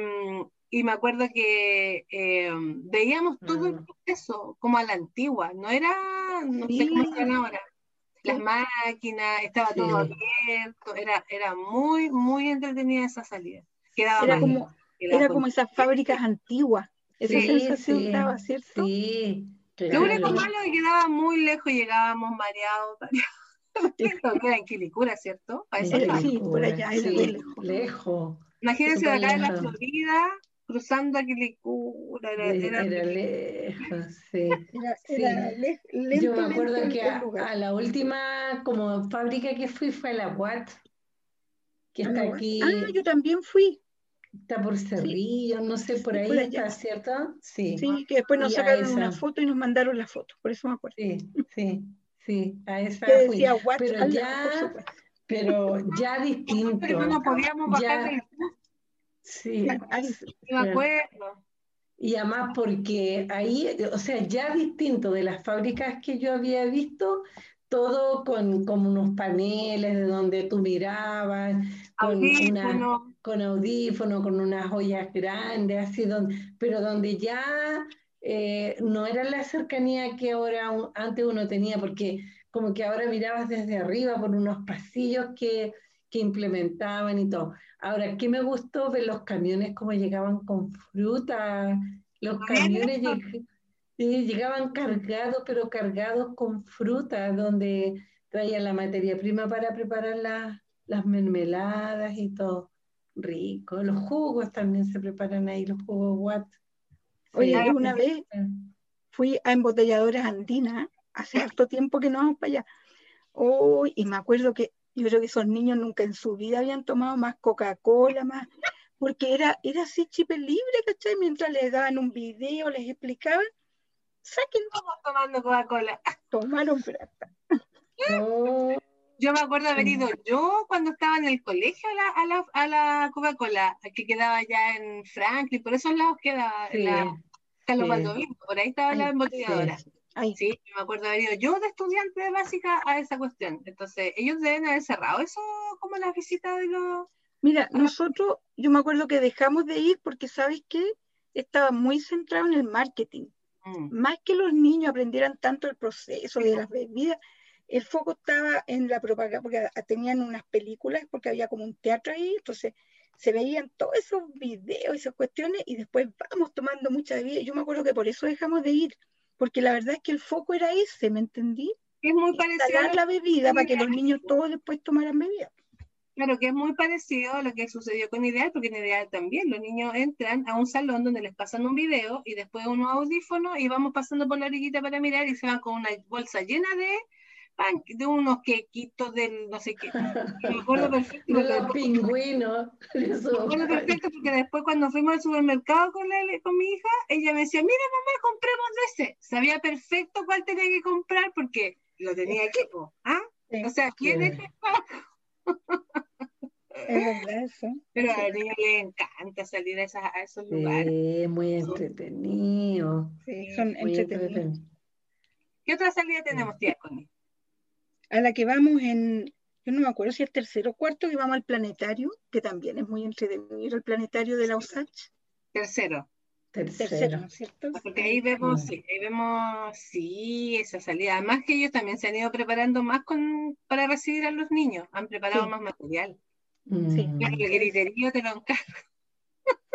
y me acuerdo que eh, veíamos todo el ah. proceso como a la antigua, no era, no sé cómo se ahora, las máquinas, estaba todo abierto, era, era muy, muy entretenida esa salida. Quedaba era como, era como esas fábricas antiguas, esa sensación estaba, ¿cierto? Sí. Lo único malo es que quedaba muy lejos, y llegábamos mareados, mareados. (laughs) era en Quilicura, ¿cierto? sí, por allá, sí, lejos. Imagínense de acá en la Florida, cruzando a Quilicura. Era, era, era lejos, sí. Era, sí. Yo me acuerdo que a, la última como fábrica que fui fue a la UAT, que está aquí. Ah, yo también fui. Está por Cerrillo, no sé, por ahí está, ¿cierto? Sí. Sí, que después nos sacaron una foto y nos mandaron la foto, por eso me acuerdo. Sí, sí, sí, a esa fui. pero ya, (laughs) pero ya distinto. Pero no podíamos bajar ya, Sí, me acuerdo. Y además porque ahí, o sea, ya distinto de las fábricas que yo había visto, todo con, con unos paneles de donde tú mirabas, con, una, con audífono, con unas joyas grandes, así, donde, pero donde ya eh, no era la cercanía que ahora antes uno tenía, porque como que ahora mirabas desde arriba por unos pasillos que, que implementaban y todo. Ahora, ¿qué me gustó ver los camiones como llegaban con fruta? Los camiones llegaban cargados, pero cargados con fruta, donde traían la materia prima para preparar las mermeladas y todo. Rico. Los jugos también se preparan ahí, los jugos Watt. Oye, una vez fui a embotelladoras andinas, hace harto tiempo que no vamos para allá. Oh, y me acuerdo que yo creo que esos niños nunca en su vida habían tomado más Coca-Cola, más, porque era, era así chip libre, ¿cachai? Mientras les daban un video, les explicaban, saquen. Todos tomando Coca-Cola. Tomaron plata. Yo me acuerdo haber ido yo cuando estaba en el colegio a la, a la, Coca-Cola, que quedaba ya en Franklin, por esos lados quedaba la Carlos por ahí estaba la embotelladora. Sí. yo me acuerdo haber ido yo de estudiante de básica a esa cuestión. Entonces, ellos deben haber cerrado eso como la visita de los... Mira, nosotros, yo me acuerdo que dejamos de ir porque, ¿sabes qué? Estaba muy centrado en el marketing. Mm. Más que los niños aprendieran tanto el proceso de las bebidas, el foco estaba en la propaganda, porque tenían unas películas, porque había como un teatro ahí, entonces se veían todos esos videos, esas cuestiones, y después vamos tomando mucha bebida. Yo me acuerdo que por eso dejamos de ir, porque la verdad es que el foco era ese, ¿me entendí? Es muy parecido. A la bebida para que los niños todos después tomaran bebida. Claro, que es muy parecido a lo que sucedió con Ideal, porque en Ideal también los niños entran a un salón donde les pasan un video y después unos audífonos y vamos pasando por la orillita para mirar y se van con una bolsa llena de de unos quequitos del no sé qué. (laughs) Me acuerdo perfecto. De los pingüinos. (laughs) Me acuerdo perfecto porque después cuando fuimos al supermercado con, con mi hija, ella me decía, mira mamá, compremos de ese. Sabía perfecto cuál tenía que comprar porque lo tenía equipo. ¿ah? O sea, ¿quién es que (laughs) Es (laughs) verdad eso. Pero a los niños les encanta salir a, esas, a esos sí, lugares. muy entretenido. Sí, son entretenidos. ¿Qué otra salida tenemos, tía Connie? a la que vamos en, yo no me acuerdo si es tercero o cuarto, que vamos al planetario, que también es muy entretenido, el planetario de la USACH. Tercero. Tercero, ¿no es cierto? Porque ahí vemos, sí, ahí vemos, sí, esa salida. Además que ellos también se han ido preparando más con, para recibir a los niños, han preparado más material. Sí. (laughs) El griterío te lo encargo.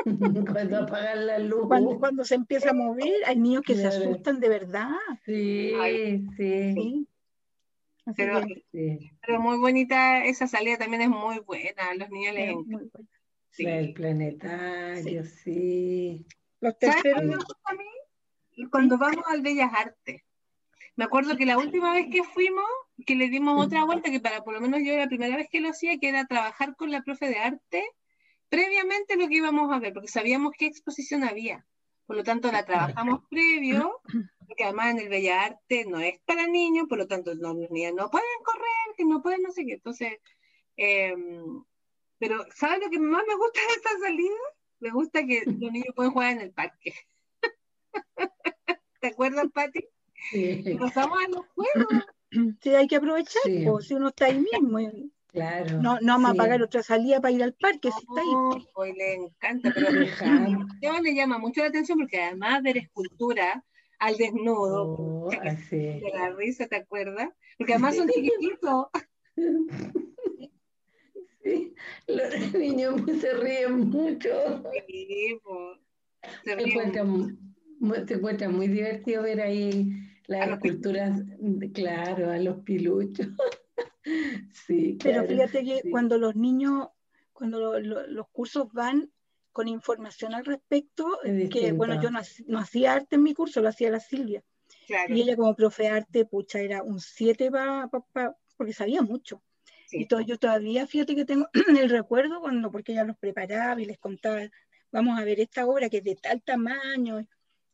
(laughs) cuando apagan la luz. Cuando, se empieza a mover, hay niños que se asustan de verdad. Sí, sí. sí. Pero, pero, muy bonita esa salida también es muy buena, a los niños les encanta. Sí. El planetario, sí. Los terceros. a mí? Cuando vamos al Bellas Artes. Me acuerdo que la última vez que fuimos, que le dimos otra vuelta, que para por lo menos yo la primera vez que lo hacía, que era trabajar con la profe de arte, previamente lo que íbamos a ver, porque sabíamos qué exposición había. Por lo tanto, la trabajamos previo que además en el Bella Arte no es para niños, por lo tanto niños no pueden correr, que no pueden no sé qué. Entonces, em, pero ¿sabes lo que más me gusta de esta salida? Me gusta que (laughs) los niños pueden jugar en el parque. (laughs) ¿Te acuerdas, Pati? Sí. Pasamos a los juegos. (clears throat) Sí, hay que aprovechar, si uno está ahí mismo. Claro. No, no vamos a pagar otra salida para ir al parque, si está ahí. Hoy le encanta, pero a le llama mucho la atención porque además ver escultura, al desnudo. Oh, (laughs) de la risa, ¿te acuerdas? Porque además son chiquititos. (laughs) Sí, los niños se ríen mucho. Sí, se, encuentra, encuentra, muy divertido ver ahí las esculturas, claro, a los piluchos. (laughs) sí, Pero fíjate que cuando los niños, cuando los cursos van, con información al respecto, que bueno, yo no, hacía arte en mi curso, lo hacía la Silvia. Y ella como profe de arte, pucha, era un 7 pa, porque sabía mucho. Y todo, yo todavía, fíjate que tengo (clears throat) el recuerdo cuando, porque ella los preparaba y les contaba, vamos a ver esta obra que es de tal tamaño.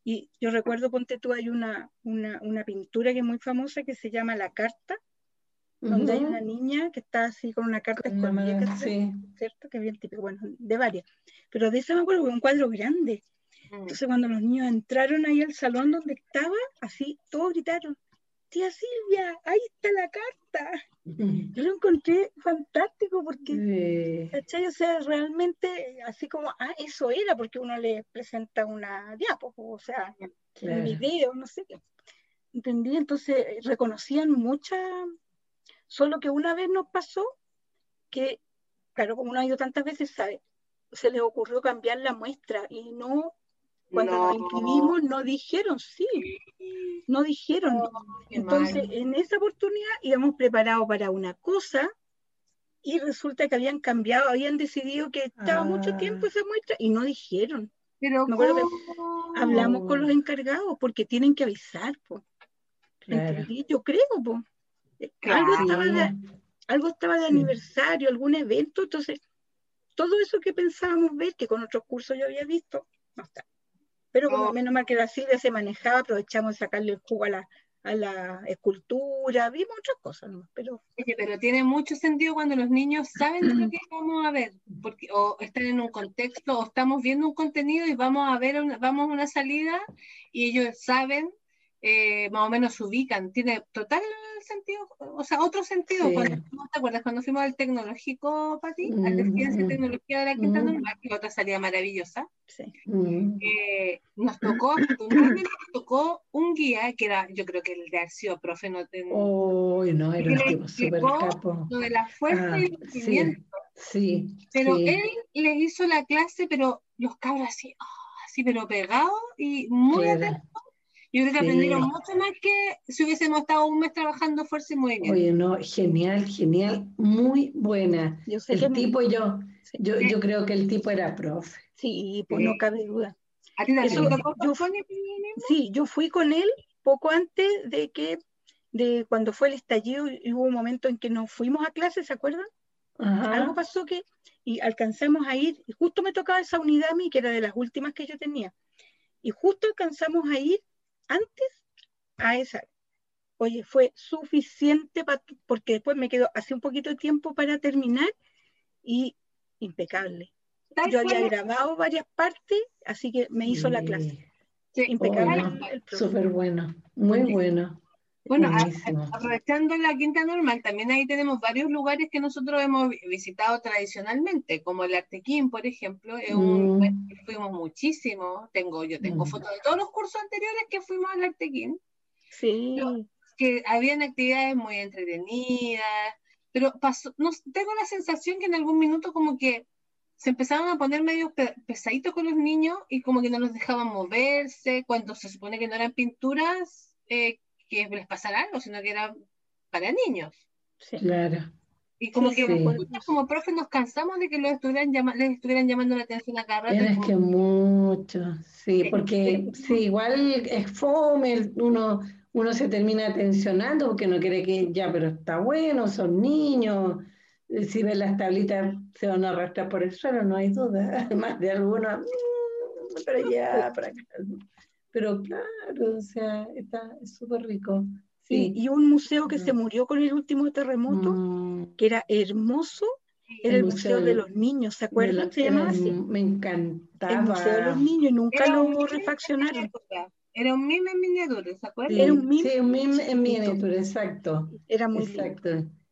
Y yo recuerdo, ponte tú, hay una, una, una pintura que es muy famosa que se llama La Carta, donde hay una niña que está así con una carta escondida, ¿cierto? Que es bien típico, bueno, de varias. Pero de eso me acuerdo, un cuadro grande. Mm. Entonces cuando los niños entraron ahí al salón donde estaba, así, todos gritaron, tía Silvia, ahí está la carta. (laughs) Yo lo encontré fantástico porque, ¿cachai? O sea, realmente, así como, ah, eso era, porque uno le presenta una diapo, o sea, un video, no sé qué. ¿Entendí? Entonces reconocían mucha Solo que una vez nos pasó que claro, como no ha ido tantas veces, ¿sabe? Se les ocurrió cambiar la muestra y no, cuando nos inscribimos, no dijeron, sí, no dijeron. Entonces, en esa oportunidad íbamos preparados para una cosa y resulta que habían cambiado, habían decidido que estaba mucho tiempo ah. esa muestra y no dijeron. Pero hablamos con los encargados porque tienen que avisar, po. Yo creo, po. Algo, estaba de, algo estaba de aniversario, algún evento, entonces todo eso que pensábamos ver, que con otros cursos yo había visto, no está. Pero como menos mal que la Silvia se manejaba, aprovechamos de sacarle el jugo a la, a la escultura, vimos otras cosas, ¿no? pero... pero tiene mucho sentido cuando los niños saben lo que (clears throat) vamos a ver, porque o están en un contexto, o estamos viendo un contenido y vamos a ver, vamos a una salida, y ellos saben eh, más o menos se ubican. Tiene total sentido, o sea, otro sentido. Cuando, ¿Te acuerdas cuando fuimos al tecnológico, Pati? Al de ciencia y tecnología de la Quinta Normal, que otra salida maravillosa. Eh, nos tocó, nos tocó un guía que era, yo creo que el de Arcio, profe, no tengo. Oh, no, era un súper capo. Lo de la fuerza y el ah, movimiento. Sí, Pero él les hizo la clase, pero los cabros así, oh, así, pero pegados y muy atentos yo creo que aprendieron mucho más que si hubiésemos estado un mes trabajando fuerza y movimiento. Oye, no, genial, genial, muy buena. Yo sé el tipo, yo, yo, yo creo que el tipo era profe. Sí, pues no cabe duda. ¿A ti Eso, yo, sí, yo fui con él poco antes de que, de cuando fue el estallido, y hubo un momento en que nos fuimos a clase, ¿se acuerdan? Algo pasó que, y alcanzamos a ir, y justo me tocaba esa unidad a mí, que era de las últimas que yo tenía, y justo alcanzamos a ir antes a esa. Oye, fue suficiente porque después me quedó hace un poquito de tiempo para terminar y impecable. Yo había grabado varias partes, así que me hizo la clase. impecable. Súper bueno, muy bueno. Bueno, aprovechando la Quinta Normal, también ahí tenemos varios lugares que nosotros hemos visitado tradicionalmente, como el Artequín, por ejemplo, es un, mm. fuimos muchísimo, tengo, yo tengo mm. fotos de todos los cursos anteriores que fuimos al Artequín. Sí. que habían actividades muy entretenidas, pero pasó, no, tengo la sensación que en algún minuto como que se empezaron a poner medio pesaditos con los niños y como que no los dejaban moverse, cuando se supone que no eran pinturas, eh, que les pasara algo, sino que era para niños. Claro. Y como que como profes nos cansamos de que los estuvieran les estuvieran llamando la atención a cada rato. Es que mucho, sí, porque sí, igual es fome, uno, uno se termina tensionando porque no quiere que ya, pero está bueno, son niños, si ven las tablitas se van a arrastrar por el suelo, no hay duda, (laughs) además de algunos, mm, pero ya, para acá. Pero claro, o sea, está súper rico. Sí. Y, un museo que se murió con el último terremoto, mm. que era hermoso, era el, Museo, de los Niños, ¿se acuerdan? se llamaba así. Me encantaba. El Museo de los Niños, nunca lo refaccionaron. Era un mime en miniatura, ¿se acuerdan? Sí, era un mime, sí, un mime en miniatura, exacto. Era muy exacto.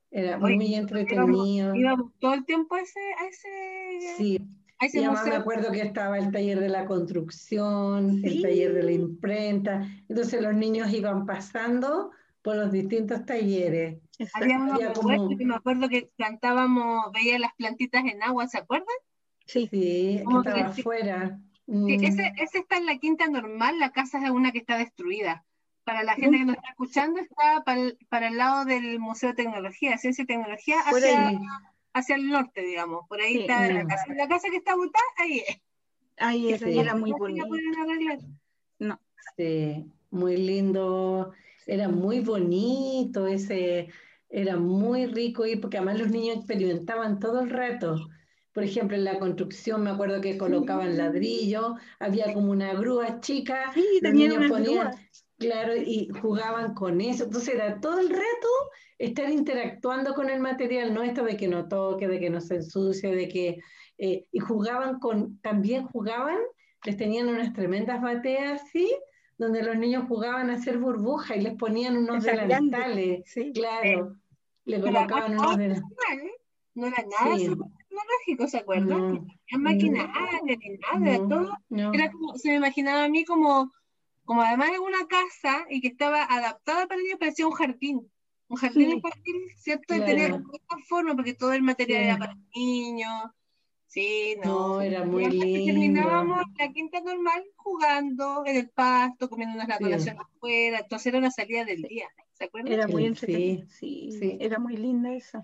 Era muy, entretenido. Íbamos, todo el tiempo a ese, a ese sí, y además me acuerdo que estaba el taller de la construcción, el taller de la imprenta. Entonces los niños iban pasando por los distintos talleres. Había me acuerdo que plantábamos, veía las plantitas en agua, ¿se acuerdan? Sí, sí estaba afuera. Sí, mm. ese, ese, está en la quinta normal, la casa es una que está destruida. Para la gente que nos está escuchando, está para el, para el lado del Museo de Tecnología, Ciencia y Tecnología, hacia, hacia el norte, digamos. Por ahí está la casa. La casa que está botada, ahí es. Ahí es, era muy bonita. No. Sí, muy lindo. Era muy bonito ese, era muy rico y porque además los niños experimentaban todo el rato. Por ejemplo, en la construcción me acuerdo que colocaban ladrillo, había como una grúa chica, sí, los niños ponían, claro, y jugaban con eso. Entonces era todo el rato estar interactuando con el material, no esto de que no toque, de que no se ensucie, de que... Eh, y jugaban con, también jugaban, les tenían unas tremendas bateas así, donde los niños jugaban a hacer burbujas y les ponían unos delantales, sí. claro, le colocaban unos delantales. No era nada sí. tecnológico, ¿se acuerdan? No, no maquinaria ni nada, todo. Era como, se me imaginaba a mí como, como además de una casa y que estaba adaptada para ellos, parecía un jardín un jardín infantil, ¿cierto? Y tenía otra forma, porque todo el material era para niños. Sí, no. no era muy lindo. Terminábamos la quinta normal jugando en el pasto, comiendo unas colación afuera. Entonces era una salida del día. ¿Se acuerdan? Era muy sí, sí, era muy linda esa.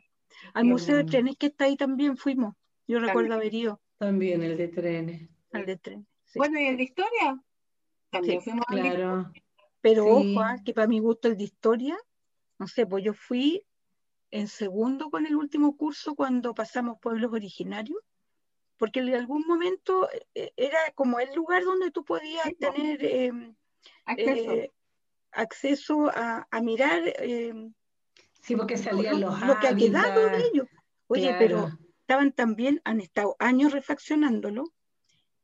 Al Museo de Trenes que está ahí también fuimos. Yo recuerdo haber ido. También el de trenes. El de trenes. Bueno, ¿y el de historia? También fuimos claro. Pero ojo, ah, que para mi gusto el de historia, no sé, pues yo fui en segundo con el último curso cuando pasamos pueblos originarios, porque en algún momento eh, era como el lugar donde tú podías tener em, acceso. Eh, a, mirar em, sí, porque salían los lo que ha quedado de ellos. Oye, pero estaban también, han estado años refaccionándolo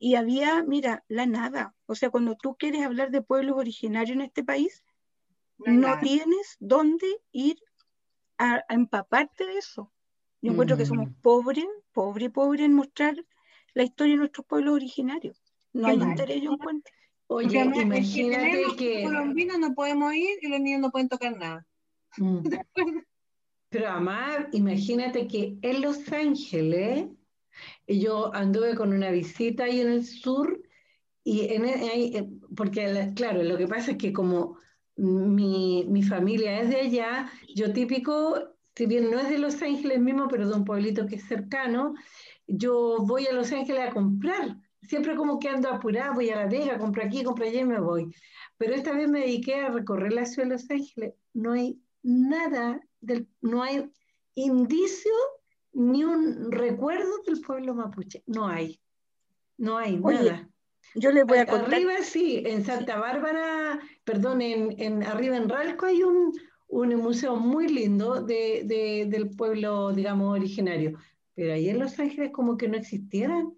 y había, mira, la nada. O sea, cuando tú quieres hablar de pueblos originarios en este país, no, tienes dónde ir a, empaparte de eso. Yo encuentro que somos mm. pobres, pobres, pobres en mostrar la historia de nuestros pueblos originarios. No hay interés, yo encuentro. Oye, imagínate que... Los colombinos no podemos ir y los niños no pueden tocar nada. Mm. (laughs) Pero además, imagínate que en Los Ángeles, yo anduve con una visita ahí en el sur, y en, e, eh, porque claro, lo que pasa es que como mi, mi, familia es de allá, yo típico, si bien no es de Los Ángeles mismo, pero de un pueblito que es cercano, yo voy a Los Ángeles a comprar. Siempre como que ando apurada, voy a la Vega, compro aquí, compro allá y me voy. Pero esta vez me dediqué a recorrer la ciudad de Los Ángeles. No hay nada no hay indicio ni un recuerdo del pueblo mapuche. No hay. No hay nada. Yo les voy a contar. Arriba sí, en Santa Bárbara, perdón, en, arriba en Ralco hay un, museo muy lindo del pueblo, digamos, originario. Pero ahí en Los Ángeles como que no existieran.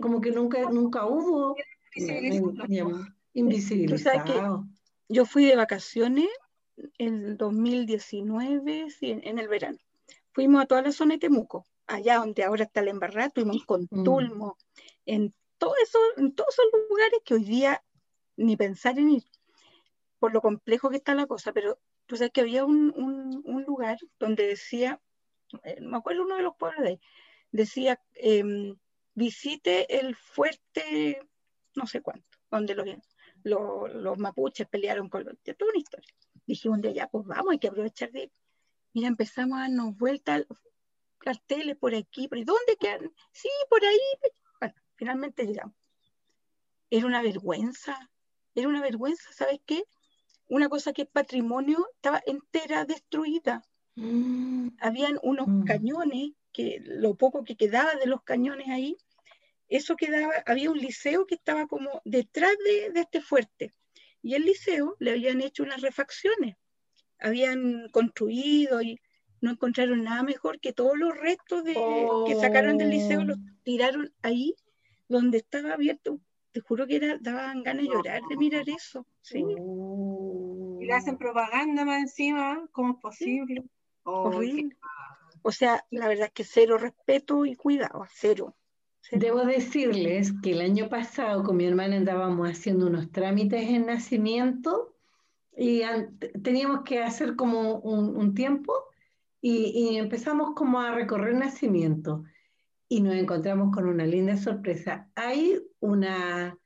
Como que nunca, nunca hubo. Invisibilizado. Yo fui de vacaciones el 2019, sí, en, el verano. Fuimos a toda la zona de Temuco, allá donde ahora está el embarrado, fuimos con mm. Tulmo, en, todo eso, en todos esos lugares que hoy día ni pensar en ir, por lo complejo que está la cosa, pero tú sabes que había un, lugar donde decía, eh, me acuerdo uno de los pueblos de ahí, decía, em, visite el fuerte, no sé cuánto, donde los, los, los mapuches pelearon con los, toda una historia dije un día, ya, pues vamos, hay que aprovechar de... Mira, empezamos a darnos vueltas, carteles por aquí, por ahí, ¿dónde quedan? Sí, por ahí. Bueno, finalmente llegamos. Era una vergüenza, era una vergüenza, ¿sabes qué? Una cosa que es patrimonio estaba entera destruida. Mm. Habían unos mm. cañones, que lo poco que quedaba de los cañones ahí, eso quedaba, había un liceo que estaba como detrás de, de este fuerte y el liceo le habían hecho unas refacciones, habían construido y no encontraron nada mejor que todos los restos de, que sacaron del liceo los tiraron ahí donde estaba abierto. Te juro que era, daban ganas de llorar de mirar eso. ¿sí? Oh. Y le hacen propaganda más encima, ¿cómo es posible? Horrible. O sea, la verdad es que cero respeto y cuidado, cero. Debo decirles que el año pasado con mi hermana andábamos haciendo unos trámites en nacimiento y teníamos que hacer como un, tiempo y, empezamos como a recorrer nacimiento y nos encontramos con una linda sorpresa. Hay, una,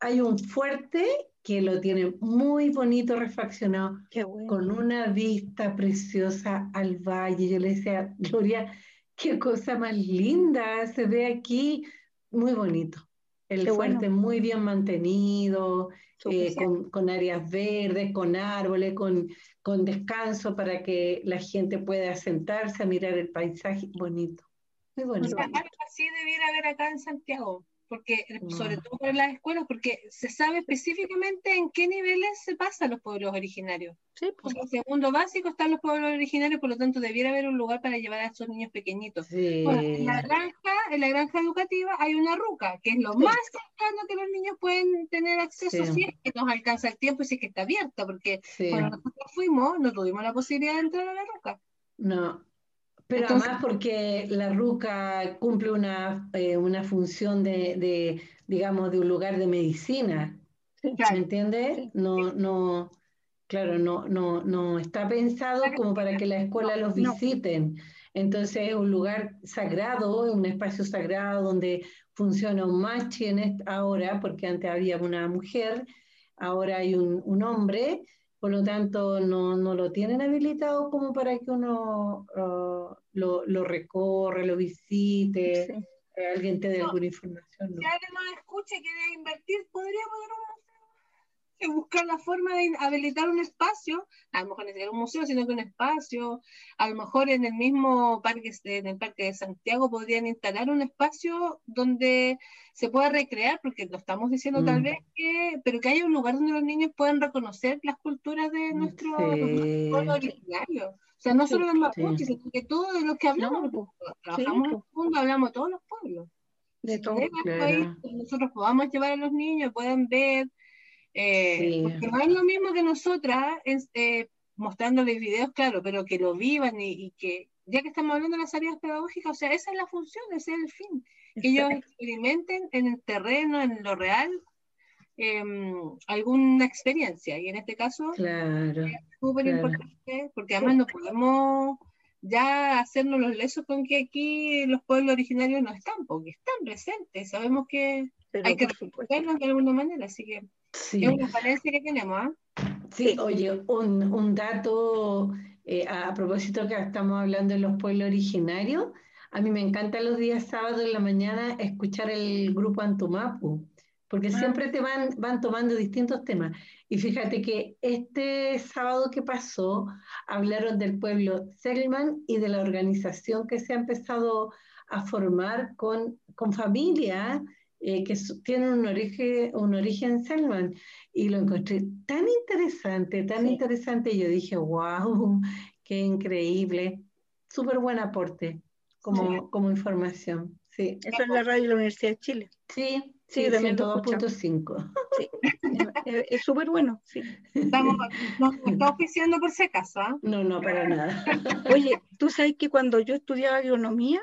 hay un fuerte que lo tiene muy bonito refaccionado, con una vista preciosa al valle. Yo le decía, Gloria, Qué cosa más linda, se ve aquí muy bonito. El fuerte muy bien mantenido, eh, con, áreas verdes, con árboles, con, con descanso para que la gente pueda sentarse a mirar el paisaje bonito. Muy bonito. así debiera haber acá en Santiago porque sobre todo en las escuelas, porque se sabe específicamente en qué niveles se pasan los pueblos originarios. Sí, pues. en segundo básico están los pueblos originarios, por lo tanto debiera haber un lugar para llevar a esos niños pequeñitos. en la granja, en la granja educativa hay una ruca, que es lo más cercano que los niños pueden tener acceso si es que nos alcanza el tiempo y si es que está abierta, porque cuando nosotros fuimos no tuvimos la posibilidad de entrar a la ruca. No, pero además porque la RUCA cumple una, eh, una función de, digamos, de un lugar de medicina. ¿Me entiendes? No, no, claro, no, no, no está pensado como para que la escuela los visiten. Entonces es un lugar sagrado, un espacio sagrado donde funciona un machi en ahora, porque antes había una mujer, ahora hay un, hombre, por lo tanto no, lo tienen habilitado como para que uno uh, lo, lo, recorre, lo visite, eh, alguien te dé alguna información. Si alguien nos escuche y quiere invertir, podríamos dar un buscar la forma de habilitar un espacio, a lo mejor no un museo, sino que un espacio, a lo mejor en el mismo parque, en el parque de Santiago podrían instalar un espacio donde se pueda recrear, porque lo estamos diciendo tal mm. vez, que, pero que haya un lugar donde los niños puedan reconocer las culturas de nuestro pueblo originario. O sea, no solo los mapuches, sino que todos de los que hablamos, trabajamos en el mundo, hablamos de todos los pueblos. De todo. nosotros podamos llevar a los niños, puedan ver, eh, porque no es lo mismo que nosotras eh, mostrándoles videos, claro, pero que lo vivan y, que, ya que estamos hablando de las áreas pedagógicas, o sea, esa es la función, ese es el fin, que ellos experimenten en el terreno, en lo real, em, alguna experiencia. Y en este caso, claro, es súper importante, porque además no podemos ya hacernos los lesos con que aquí los pueblos originarios no están, porque están presentes, sabemos que hay que recuperarlos de alguna manera, así que es una falencia que tenemos. ¿ah? Sí, oye, un, dato eh, a, propósito que estamos hablando de los pueblos originarios. A mí me encanta los días sábados en la mañana escuchar el grupo Antumapu, porque ah. siempre te van, van tomando distintos temas. Y fíjate que este sábado que pasó hablaron del pueblo Selman y de la organización que se ha empezado a formar con, con familias eh, que tienen un origen, un origen Selman. Y lo encontré tan interesante, tan interesante. Yo dije, wow, qué increíble. Súper buen aporte como, como información. Sí. Eso es la radio de la Universidad de Chile. Sí, sí, de 102.5. Sí, (laughs) es súper bueno, sí. Estamos, no, estamos oficiando por si acaso. ¿ah? No, no, para (laughs) nada. Oye, tú sabes que cuando yo estudiaba agronomía,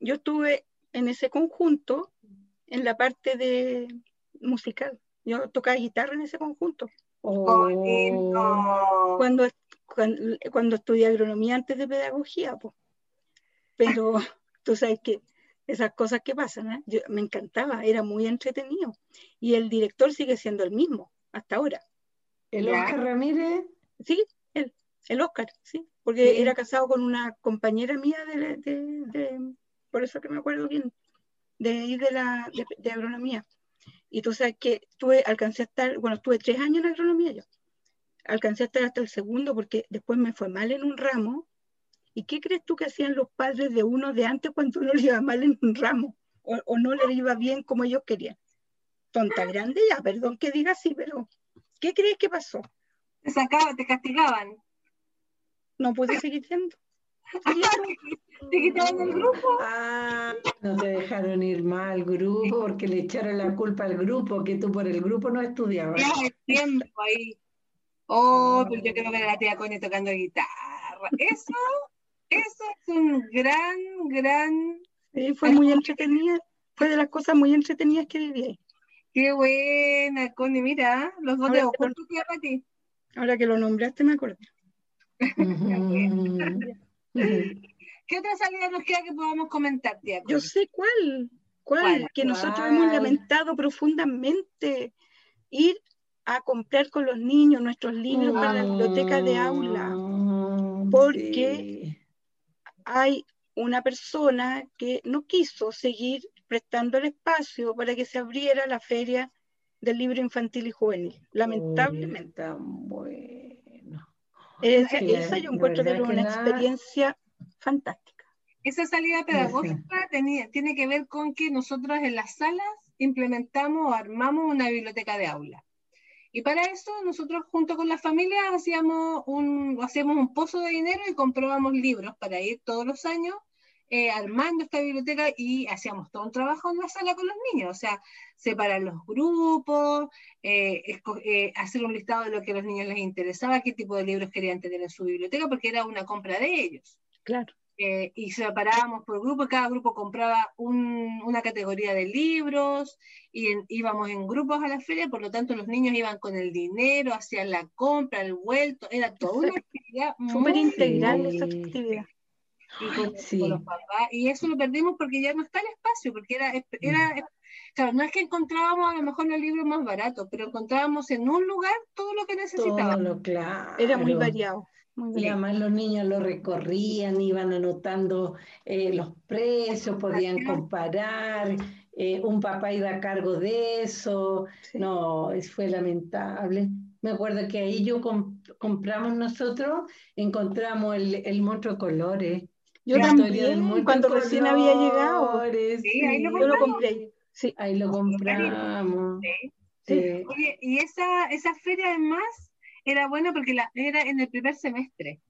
yo estuve en ese conjunto en la parte de musical. Yo tocaba guitarra en ese conjunto. Oh. Cuando, cuando, estudié agronomía antes de pedagogía, pues. Pero tú sabes que esas cosas que pasan, ¿eh? Yo, me encantaba, era muy entretenido. Y el director sigue siendo el mismo hasta ahora. ¿El Oscar Ramírez? Sí, él, el Oscar, sí, porque era casado con una compañera mía de, de, por eso que me acuerdo bien, de de, la, de, agronomía. Y tú sabes que tuve, alcancé a estar, bueno, estuve tres años en agronomía yo. Alcancé a estar hasta el segundo porque después me fue mal en un ramo. ¿Y qué crees tú que hacían los padres de uno de antes cuando uno le iba mal en un ramo? O, no le iba bien como ellos querían. Tonta grande ya, perdón que diga así, pero ¿qué crees que pasó? Te sacaban, te castigaban. No pude seguir siendo. (laughs) ¿Te quitaron el grupo? Ah, no te dejaron ir más al grupo porque le echaron la culpa al grupo, que tú por el grupo no estudiabas. Ya, el tiempo ahí. Oh, pero yo quiero ver a la tía Connie tocando guitarra. Eso, eso es un gran, gran. Sí, fue muy entretenida. Fue de las cosas muy entretenidas que viví. Qué buena, Connie. Mira, los dos de para ti. Ahora que lo nombraste, me acordé. (laughs) (laughs) ¿Qué otra salida nos queda que podamos comentar, tía? Yo sé cuál, cuál, que nosotros hemos lamentado profundamente ir a comprar con los niños nuestros libros para la biblioteca de aula, mm, porque hay una persona que no quiso seguir prestando el espacio para que se abriera la feria del libro infantil y juvenil, lamentablemente. bueno. esa yo encuentro que era una experiencia fantástica. Esa salida pedagógica tiene que ver con que nosotros en las salas implementamos o armamos una biblioteca de aula. Y para eso nosotros junto con las familias hacíamos un, hacíamos un pozo de dinero y comprábamos libros para ir todos los años eh, armando esta biblioteca y hacíamos todo un trabajo en la sala con los niños, o sea, separar los grupos, eh, eh, hacer un listado de lo que a los niños les interesaba, qué tipo de libros querían tener en su biblioteca, porque era una compra de ellos. Claro. Eh, y separábamos por grupo, cada grupo compraba una categoría de libros y íbamos en grupos a la feria, por lo tanto los niños iban con el dinero, hacían la compra, el vuelto, era toda una (laughs) actividad súper integral esa actividad. Y con, los papás, y eso lo perdimos porque ya no está el espacio, porque era, era mm. claro, no es que encontrábamos a lo mejor los libros más baratos, pero encontrábamos en un lugar todo lo que necesitábamos. claro. Era muy variado. Y además los niños lo recorrían, iban anotando eh, los precios, podían comparar, eh, un papá iba a cargo de eso, no, fue lamentable. Me acuerdo que ahí yo compramos nosotros, encontramos el, el monstruo colores. Yo también, cuando recién había llegado. Sí, ahí lo yo lo compré. Sí. Ahí lo compramos. Oye, y esa, esa feria además era bueno porque la, era en el primer semestre.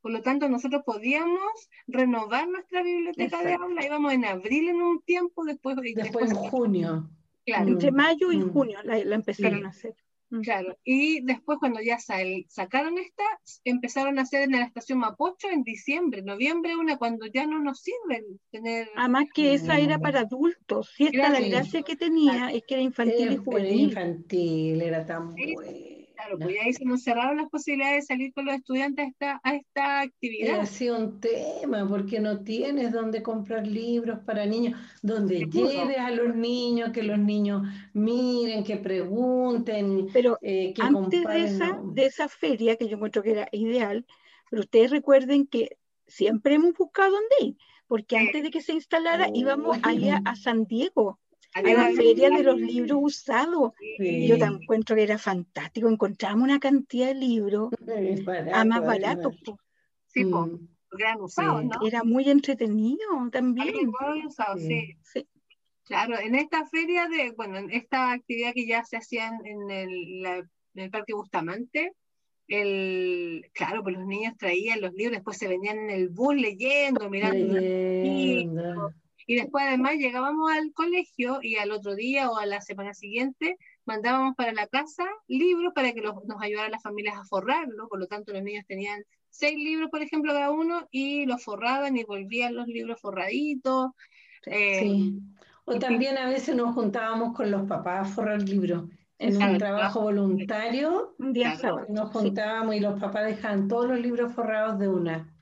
Por lo tanto, nosotros podíamos renovar nuestra biblioteca de aula. Íbamos en abril en un tiempo, después, después, en junio. Claro. Entre mayo y mm. junio la, empezaron a hacer. Mm. Claro, y después cuando ya sacaron esta, empezaron a hacer en la estación Mapocho en diciembre, noviembre, una cuando ya no nos sirve tener... Además que esa era para adultos, y esta la gracia que tenía es que era infantil y juvenil. Era infantil, era tan bueno. Claro, pues ahí se nos cerraron las posibilidades de salir con los estudiantes a esta, a esta actividad. Ha sido un tema, porque no tienes dónde comprar libros para niños, donde lleves a los niños, que los niños miren, que pregunten. Pero eh, que antes de esa, de esa feria, que yo encuentro que era ideal, pero ustedes recuerden que siempre hemos buscado dónde ir, porque antes de que se instalara íbamos allá a San Diego a la feria de los libros usados. Yo te encuentro que era fantástico. Encontramos una cantidad de libros (laughs) a más baratos. Sí, mm. eran usados, ¿no? Era muy entretenido también. sí. Claro, en esta feria de, bueno, en esta actividad que ya se hacía en el, en el Parque Bustamante, el, claro, pues los niños traían los libros, después se venían en el bus leyendo, mirando. Y después además llegábamos al colegio y al otro día o a la semana siguiente mandábamos para la casa libros para que nos ayudaran las familias a forrarlo. Por lo tanto, los niños tenían seis libros, por ejemplo, cada uno y los forraban y volvían los libros forraditos. Eh, sí. O también a veces nos juntábamos con los papás a forrar libros. En un trabajo voluntario, un día nos juntábamos y los papás dejaban todos los libros forrados de una.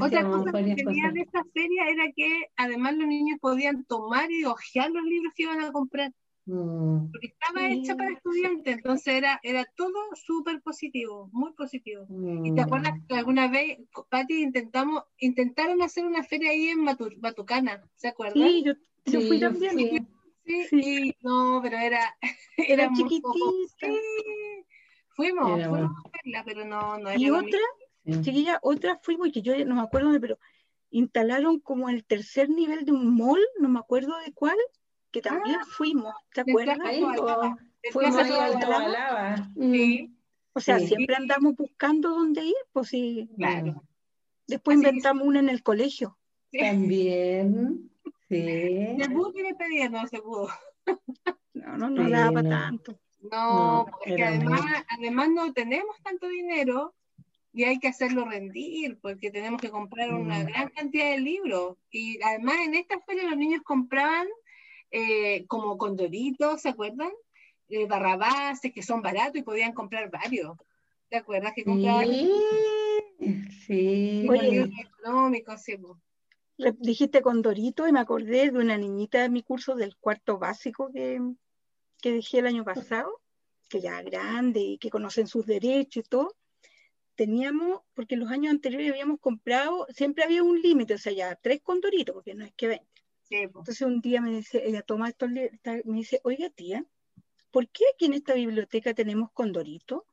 Otra cosa que tenía de esta feria era que además los niños podían tomar y hojear los libros que iban a comprar. Mm. Porque estaba hecha para estudiantes, entonces era, era todo súper positivo, muy positivo. ¿Y te acuerdas mm. que alguna vez, Pati, intentamos, intentaron hacer una feria ahí en Batucana, ¿se acuerdan? Sí, yo, fui también. Sí, no, pero era, era, chiquitita. Fuimos, fuimos a verla, pero no, no era ¿Y otra? Chiquilla, otra fuimos, que yo no me acuerdo, pero instalaron como el tercer nivel de un mall, no me acuerdo de cuál, que también ah, fuimos, ¿te acuerdas? fuimos ahí a sí. O sea, siempre andamos buscando dónde ir, pues sí. Claro. Después inventamos una en el colegio. También, sí. El bus que le pedía no se pudo. No, no, no daba tanto. No, porque además, además no tenemos tanto dinero y hay que hacerlo rendir porque tenemos que comprar una mm. gran cantidad de libros. Y además en esta feria los niños compraban eh, como condoritos, ¿se acuerdan? Eh, barrabases que son baratos y podían comprar varios. ¿Te acuerdas que compraban? Sí. Oye, económicos, sí. Dijiste condorito y me acordé de una niñita de mi curso del cuarto básico que, que dejé el año pasado, que ya grande y que conocen sus derechos y todo teníamos, porque en los años anteriores habíamos comprado, siempre había un límite, o sea, ya tres condoritos, porque no es que 20. Entonces un día me dice, ella toma estos me dice, oiga tía, ¿por qué aquí en esta biblioteca tenemos condorito?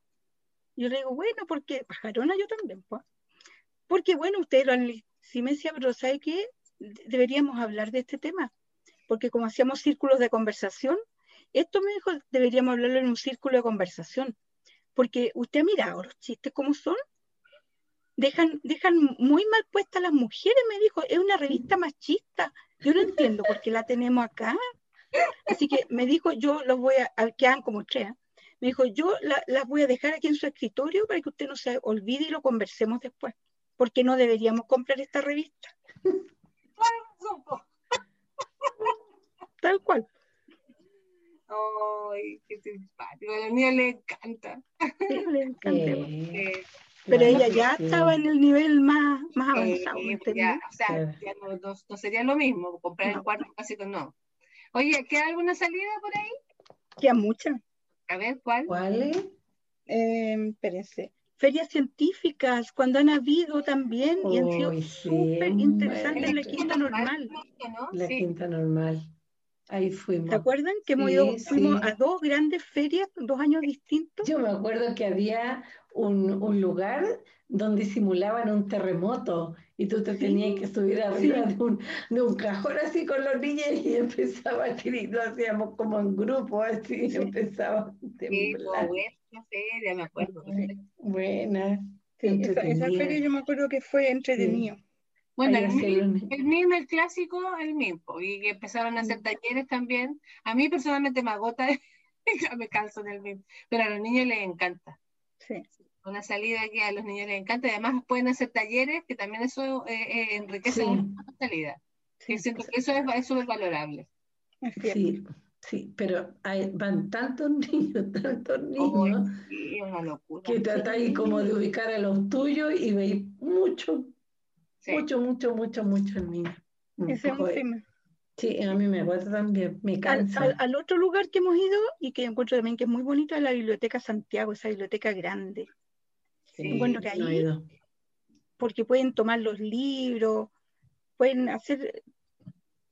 Yo le digo, bueno, porque pajarona yo también, pues. Porque bueno, usted lo si me decía, pero ¿sabe qué? Deberíamos hablar de este tema. Porque como hacíamos círculos de conversación, esto me dijo, deberíamos hablarlo en un círculo de conversación porque usted ha mirado los chistes como son. Dejan, dejan muy mal puestas las mujeres, me dijo, es una revista machista. Yo no entiendo por qué la tenemos acá. Así que me dijo, yo los voy a, quedan como tres. ¿eh? Me dijo, yo las voy a dejar aquí en su escritorio para que usted no se olvide y lo conversemos después. Porque no deberíamos comprar esta revista. Tal cual. Ay, qué simpático. A los niños les encanta. Sí, le encanta. Eh, Pero ella ya sí. estaba en el nivel más, más avanzado. eh, o sea, ya no, no- no sería lo mismo comprar el No. cuarto básico, no. Oye, ¿queda alguna salida por ahí? Queda mucha. A ver, ¿cuál? ¿Cuál? Eh, espérense. Ferias científicas, cuando han habido también y han sido Uy, sí, súper interesantes en la quinta normal. ¿no? La Sí. quinta normal. Ahí fuimos. ¿Se acuerdan que hemos Sí, ido, fuimos sí. a dos grandes ferias, dos años distintos? Yo me acuerdo que había un, un lugar donde simulaban un terremoto y tú te Sí, tenías que subir arriba sí. de, un, de un cajón así con los niños y (laughs) empezaba a gritar, lo hacíamos como en grupo así, Sí. empezaba a Sí, temblar. buena feria, me acuerdo. Buena, esa, feria yo me acuerdo que fue entretenido. Bueno, el MIM, el MIM, el clásico, el MIM, po, y que empezaron a hacer talleres también. A mí personalmente me agota, ya (laughs) me canso del MIM, pero a los niños les encanta. Sí. Una salida que a los niños les encanta, además pueden hacer talleres, que también eso eh, eh, enriquece Sí. mucho la salida. Sí, siento que eso es es súper valorable. es cierto. Sí, sí, pero hay, van tantos (laughs) niños, tantos niños, sí, es una locura. que tratáis como de ubicar a los tuyos y veis mucho, Sí. mucho, mucho, mucho, mucho niños. Ese es un Joder. tema. Sí, a mí me gusta también, me Al, cansa. al- al otro lugar que hemos ido y que encuentro también que es muy bonito es la Biblioteca Santiago, esa biblioteca grande, Sí, encuentro que no he ahí- ido. porque pueden tomar los libros, pueden hacer,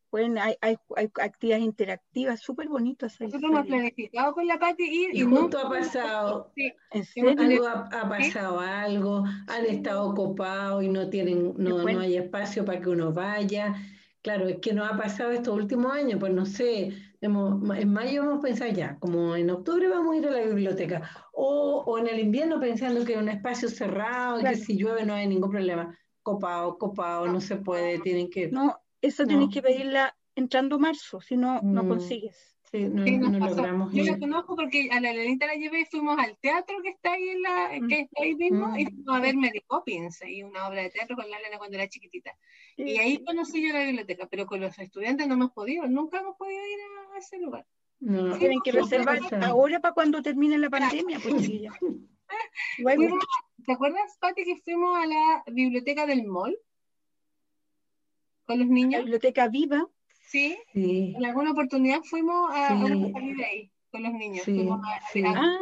pueden, hay, hay, hay actividades interactivas súper bonitas. Nosotros hemos planificado con la Pati ir Y y justo nunca- ha pasado, Sí, algo ha, ha pasado algo, han estado copados y no tienen, no, bueno. no hay espacio para que uno vaya. Claro, es que nos ha pasado estos últimos años, pues no sé, hemos- en mayo hemos pensado ya, como en octubre vamos a ir a la biblioteca, o, o en el invierno pensando que es un espacio cerrado y Claro. que si llueve no hay ningún problema. Copado, copado, no se puede, tienen que... No, eso No. tienes que pedirla entrando marzo, si no, no Mm. consigues. Sí, no, Sí, nos no pasó. logramos Yo ir. la conozco porque a la Lenita la llevé y fuimos al teatro que está ahí en la, Mm. que está ahí mismo, y Mm. fuimos a ver Mary Poppins, ahí una obra de teatro con la Lena cuando era chiquitita. Y ahí conocí yo la biblioteca, pero con los estudiantes no hemos podido, nunca hemos podido ir a ese lugar. No, Tienen que ¿qué reservar ahora para cuando termine la pandemia, pues chiquilla. (laughs) ¿Te acuerdas, Pati, que fuimos a la biblioteca del mall? Con los la niños, biblioteca viva, sí. Sí, En alguna oportunidad fuimos a, Sí. ahí, con los niños. Sí, Fuimos a- ah,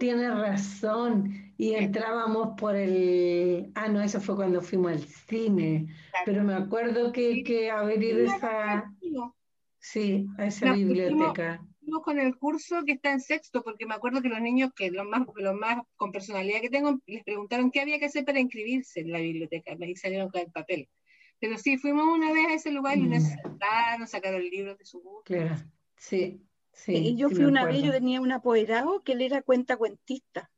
Tienes razón. Y entrábamos por el. Ah, no, eso fue cuando fuimos al cine. Pero me acuerdo que, que haber ido a esa. Sí, a esa biblioteca. fuimos con el curso que está en sexto, porque me acuerdo que los niños, que los más, los más con personalidad que tengo, les preguntaron qué había que hacer para inscribirse en la biblioteca, y salieron con el papel. Pero sí, fuimos una vez a ese lugar y Mm. nos sentaron, sacaron libros de su gusto. Claro. Sí, sí. y yo sí fui una vez, yo tenía un apoderado que él era cuentacuentista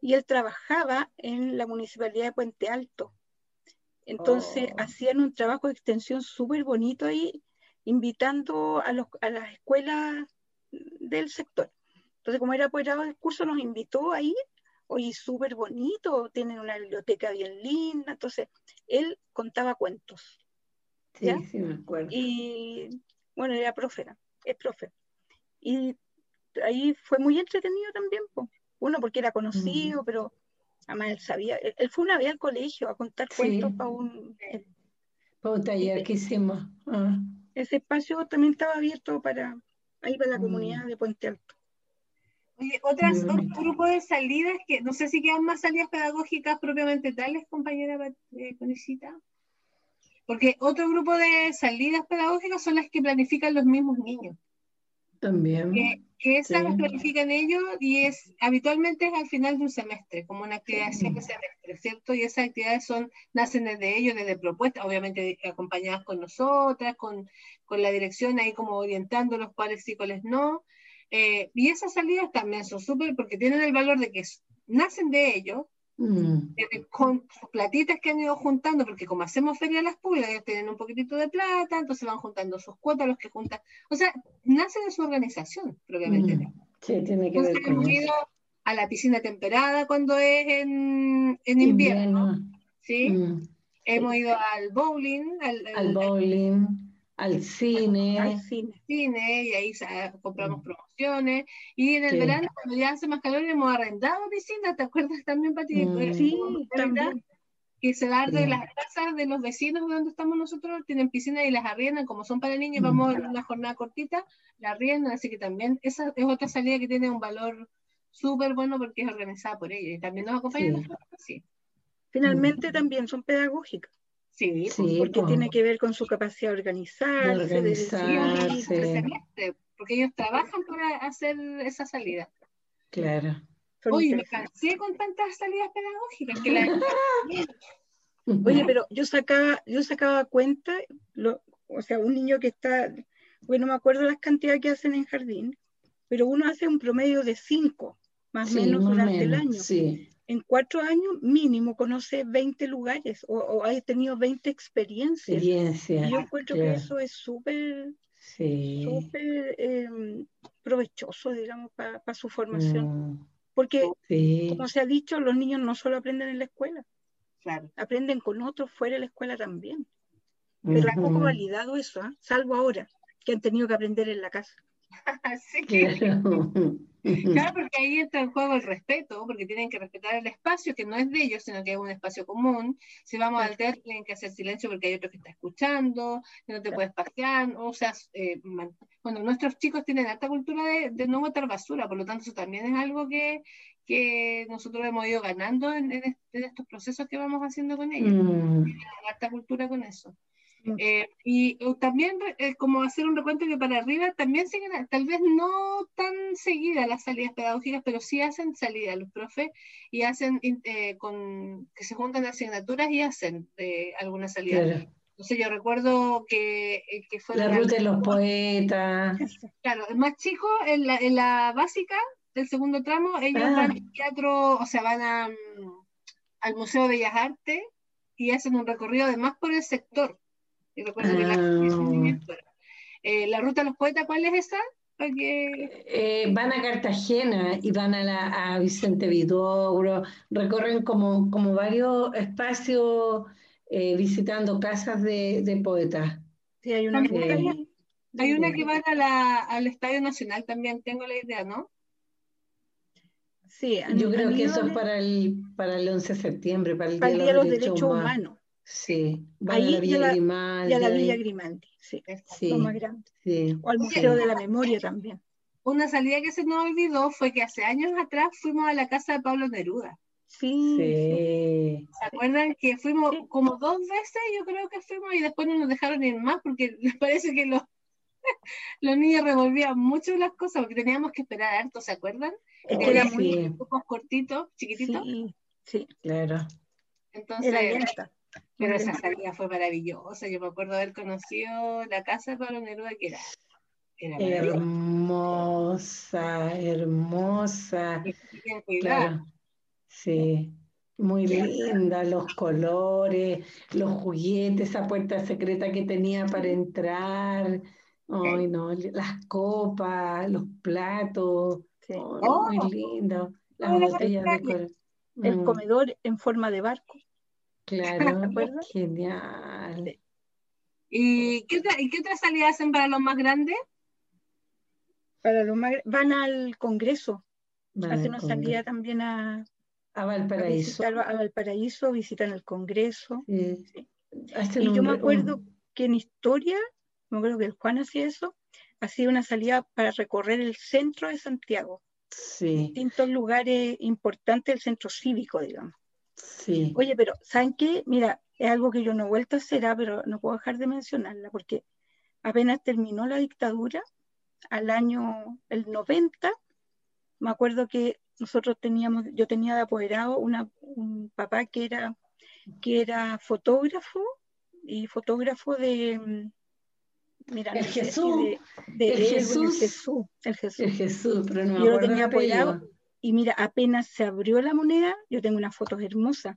y él trabajaba en la municipalidad de Puente Alto. Entonces Oh. hacían un trabajo de extensión súper bonito ahí, invitando a, los, a las escuelas del sector. Entonces, como era apoderado del curso, nos invitó a ir. Oye, súper bonito, tienen una biblioteca bien linda. Entonces, él contaba cuentos. Sí, ¿ya? sí, me acuerdo. Y bueno, era profe, ¿no? es profe. Y ahí fue muy entretenido también, po. uno porque era conocido, pero además él sabía, él, él fue una vez al colegio a contar Sí. cuentos para un... Fue un taller que hicimos. Ah, Ese espacio también estaba abierto para, ahí para la Mm. comunidad de Puente Alto. Oye, otras, Muy otro grupo de salidas que no sé si quedan más salidas pedagógicas propiamente tales, compañera eh, Conicita. Porque otro grupo de salidas pedagógicas son las que planifican los mismos niños. también. que, que esas Sí. las planifican ellos y es habitualmente es al final de un semestre, como una actividad de cierre de semestre, ¿cierto? Y esas actividades son, nacen desde ellos, desde propuestas, obviamente acompañadas con nosotras, con, con la dirección ahí como orientando los cuales sí, cuáles no. Eh, y esas salidas también son súper porque tienen el valor de que nacen de ellos, Mm, eh, con sus platitas que han ido juntando, porque como hacemos feria a las pulgas, ellos tienen un poquitito de plata, entonces van juntando sus cuotas, los que juntan. O sea, nace de su organización, propiamente. mm. Sí, tiene que Entonces ver con hemos eso. ido a la piscina temperada cuando es en, en invierno, Invierno. ¿sí? Mm, Hemos ido al bowling, al, bowling, al cine. Al cine. cine y ahí compramos promociones. Y en el verano, cuando ya hace más calor, hemos arrendado piscinas, ¿te acuerdas también, Pati? Mm. Sí, también que se da de las casas de los vecinos donde estamos nosotros, tienen piscinas y las arriendan, como son para niños, vamos en una jornada cortita, la arriendan, así que también esa es otra salida que tiene un valor súper bueno porque es organizada por ellos y también nos acompañan. Sí. Finalmente también son pedagógicas. Sí, sí porque tiene que ver con su capacidad de organizarse, de porque ellos trabajan para hacer esa salida. Claro. Oye, me cansé con tantas salidas pedagógicas que la... (laughs) Oye, pero yo sacaba, yo sacaba cuenta, lo, o sea, un niño que está, bueno, me acuerdo las cantidades que hacen en jardín, pero uno hace un promedio de cinco, más o menos durante el año. En cuatro años mínimo conoce 20 lugares o, o ha tenido 20 experiencias. y yo encuentro que eso es súper súper em, provechoso, digamos, para su formación. Mm. Porque, como se ha dicho, los niños no solo aprenden en la escuela, aprenden con otros fuera de la escuela también. Pero es poco validado eso, ¿ah? salvo ahora, que han tenido que aprender en la casa. (laughs) sí. (laughs) Claro, porque ahí entra en juego el respeto, porque tienen que respetar el espacio, que no es de ellos, sino que es un espacio común. Si vamos al teatro, tienen que hacer silencio porque hay otro que está escuchando, que no te puedes pasear, o sea, eh, bueno, nuestros chicos tienen alta cultura de, no botar basura, por lo tanto, eso también es algo que, que nosotros hemos ido ganando en, estos procesos que vamos haciendo con ellos. Mm. Tienen alta cultura con eso. Eh, y también eh, como hacer un recuento que para arriba también siguen, tal vez no tan seguidas las salidas pedagógicas, pero sí hacen salidas los profes y hacen eh, con que se juntan asignaturas y hacen algunas salidas. Entonces yo recuerdo que, que fue... La ruta de los poetas. (laughs) Claro, el más chico en la, en la básica del segundo tramo, ellos ah. van al teatro, o sea, van a, mm, al Museo de Bellas Artes y hacen un recorrido además por el sector recuerdo que la, ah. eh, la ruta de los poetas, ¿cuál es esa? Eh, van a Cartagena y van a, la, a Vicente Vidobro, recorren como, como varios espacios eh, visitando casas de, de, poetas. Sí, hay una, que, hay una que van a la, al Estadio Nacional también, tengo la idea, ¿no? Sí, yo creo que eso es para el, para el 11 de septiembre, para el Día, de los, Derechos, Humanos. Sí, Ahí a la Villa Grimaldi. Y a la Villa Grimaldi, sí, sí. Más grande. Sí. O al Museo de la Memoria también. Una salida que se nos olvidó fue que hace años atrás fuimos a la casa de Pablo Neruda. Sí. sí. ¿Se acuerdan que fuimos como dos veces? Yo creo que fuimos y después no nos dejaron ir más porque (laughs) les parece que los, (laughs) los niños revolvían mucho las cosas porque teníamos que esperar harto, ¿se acuerdan? Era muy pocos cortitos, chiquititos. Sí, sí. claro. Entonces, pero esa salida fue maravillosa. Yo me acuerdo haber conocido la casa de Pablo Neruda, que era, hermosa, hermosa. Claro. Sí, muy linda, los colores, los juguetes, esa puerta secreta que tenía para entrar. Ay, no, las copas, los platos. muy oh. lindo. Las botellas de color. El mm. comedor en forma de barco. Claro, (laughs) genial. ¿Y qué, otra, ¿Y qué otras salidas hacen para los más grandes? Para los más van al Congreso. Hacen una salida también a, a Valparaíso. A, Valparaíso, visitan el Congreso. Sí. Y yo me acuerdo que en historia, me acuerdo que el Juan hacía eso, hacía una salida para recorrer el centro de Santiago. Sí. Distintos lugares importantes del centro cívico, digamos. Sí. Oye, pero ¿saben qué? Mira, es algo que yo no he vuelto a hacer, ah, pero no puedo dejar de mencionarla, porque apenas terminó la dictadura, al año el 90, me acuerdo que nosotros teníamos, yo tenía de apoderado un papá que era, que era fotógrafo y fotógrafo de, mm, mira, el Jesús, de, el, Jesús, el Jesús, el Jesús, pero no yo lo tenía apoderado y mira, apenas se abrió la moneda, yo tengo unas fotos hermosas.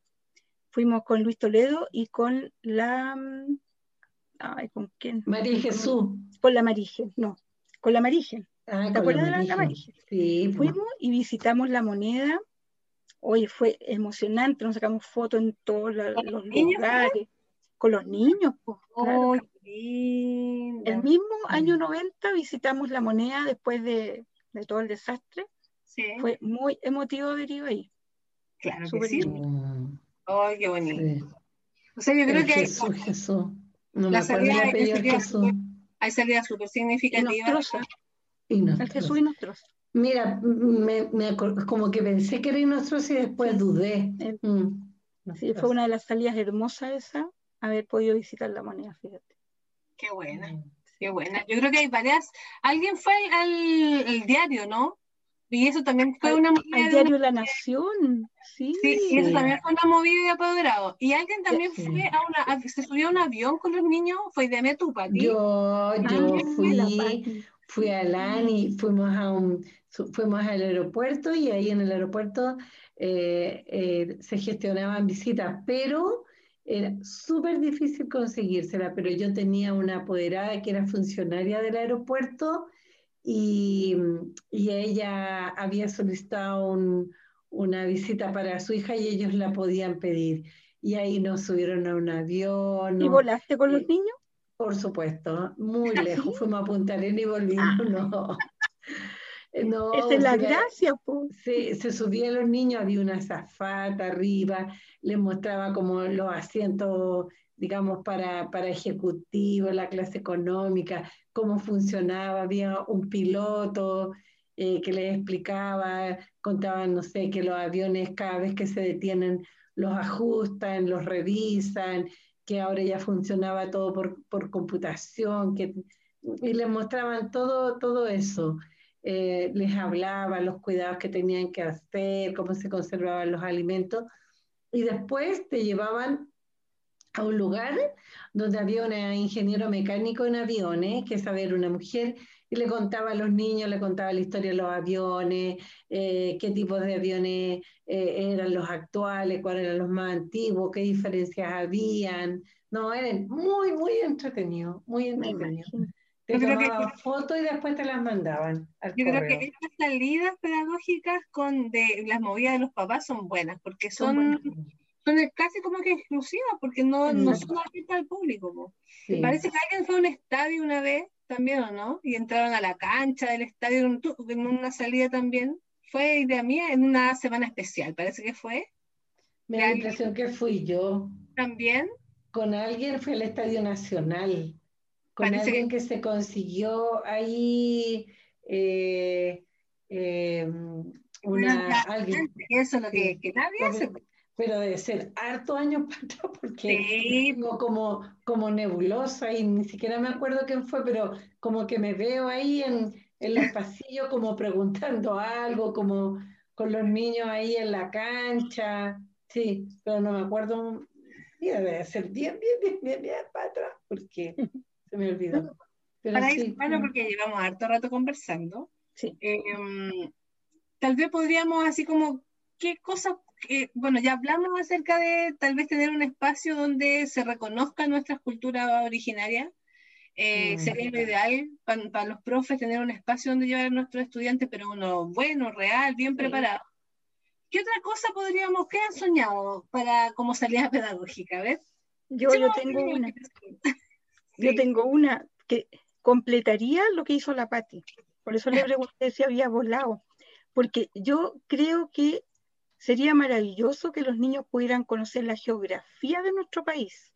Fuimos con Luis Toledo y con la... Mm, ay, ¿con quién? María Jesús. Con la Marige, no, con la Marige. Ah, ¿Te acuerdas de la Marige? Sí. Pues. Fuimos y visitamos la moneda. Oye, fue emocionante, nos sacamos fotos en todos los lugares. con los niños. Pues, Oh, claro. El mismo año 90 visitamos la moneda después de, de todo el desastre. Sí, Fue muy emotivo haber ido ahí. claro que súper sí. lindo. Ay, qué bonito. sí. O sea, yo creo El que hay, Jesús, Jesús. No me La acuerdo el salida de Jesús. hay salidas súper Y significativas. Nostrosa, Y el. Jesús y Nostrosa. Mira, me, me como que pensé que era nosotros y después Sí. dudé. Mm, Sí, fue una de las salidas hermosas esa, haber podido visitar la moneda, fíjate. Qué buena, Mm. qué buena. Yo creo que hay varias. Alguien fue al, al- al diario, ¿no? Y eso también fue una movida. diario una- La Nación, sí. Sí, y eso también fue una movida de apoderados. Y alguien también Sí. fue a una, a- se subió a un avión con los niños, fue de Pati. Yo, yo Ah, fui, la Pati. fui a Lani, fuimos a un, fuimos al aeropuerto y ahí en el aeropuerto eh, eh, se gestionaban visitas, pero era súper difícil conseguírsela, pero yo tenía una apoderada que era funcionaria del aeropuerto y, y ella había solicitado un- una visita para su hija y ellos la podían pedir. Y ahí nos subieron a un avión. ¿Y volaste con los eh, niños? por supuesto, muy lejos. ¿Sí? Fuimos a Punta Arenas y volvimos, (laughs) no. (laughs) No, Esa es la gracia, pues. se, se subían los niños, había una azafata arriba, les mostraba como los asientos, digamos, para, para ejecutivos, la clase económica, cómo funcionaba, había un piloto eh, que les explicaba, contaban, no sé, que los aviones cada vez que se detienen los ajustan, los revisan, que ahora ya funcionaba todo por, por computación, que, y les mostraban todo, todo eso. Eh, les hablaba los cuidados que tenían que hacer, cómo se conservaban los alimentos, y después te llevaban a un lugar donde había una ingeniero mecánico en aviones, que es saber una mujer, y le contaba a los niños, le contaba la historia de los aviones, eh, qué tipos de aviones eh, eran los actuales, cuáles eran los más antiguos, qué diferencias habían. No, eran muy, muy entretenidos, muy entretenidos. Te Yo creo que- tomaban fotos y después te las mandaban al Yo creo que estas salidas pedagógicas con de las movidas de los papás son buenas, porque Son son, buenas. Son casi como que exclusivas, porque no, no Mm. son abiertas al público. po. Sí. Parece que alguien fue a un estadio una vez también, ¿o no? Y entraron a la cancha del estadio en, una salida también. Fue idea mía en una semana especial, parece que fue. Me da la impresión que fui yo. También. Con alguien fue al Estadio Nacional. Con Parece alguien que se consiguió ahí eh, eh, una, alguien. Eso es lo que, que nadie hace. Pero, debe ser harto años (laughs) para atrás porque Sí, tengo como, como nebulosa y ni siquiera me acuerdo quién fue, pero como que me veo ahí en, en los pasillos como preguntando algo, como con los niños ahí en la cancha. Sí, pero no me acuerdo. Debe ser bien, bien, bien, bien, bien para atrás porque se me olvidó. (laughs) Pero para sí, bueno, porque llevamos harto rato conversando. Sí. Eh, tal vez podríamos así como, ¿qué cosas? Eh, bueno, ya hablamos acerca de tal vez tener un espacio donde se reconozcan nuestras culturas originarias. Eh, Mm. Sería lo ideal para los profes tener un espacio donde llevar a nuestros estudiantes, pero uno bueno, real, bien Sí. preparado. ¿Qué otra cosa podríamos, qué han soñado para como salida (laughs) pedagógica? A ver. Yo, yo tengo una, sí. yo (laughs) tengo una que completaría lo que hizo la Patti. Por eso le (laughs) pregunté si había volado. Porque yo creo que sería maravilloso que los niños pudieran conocer la geografía de nuestro país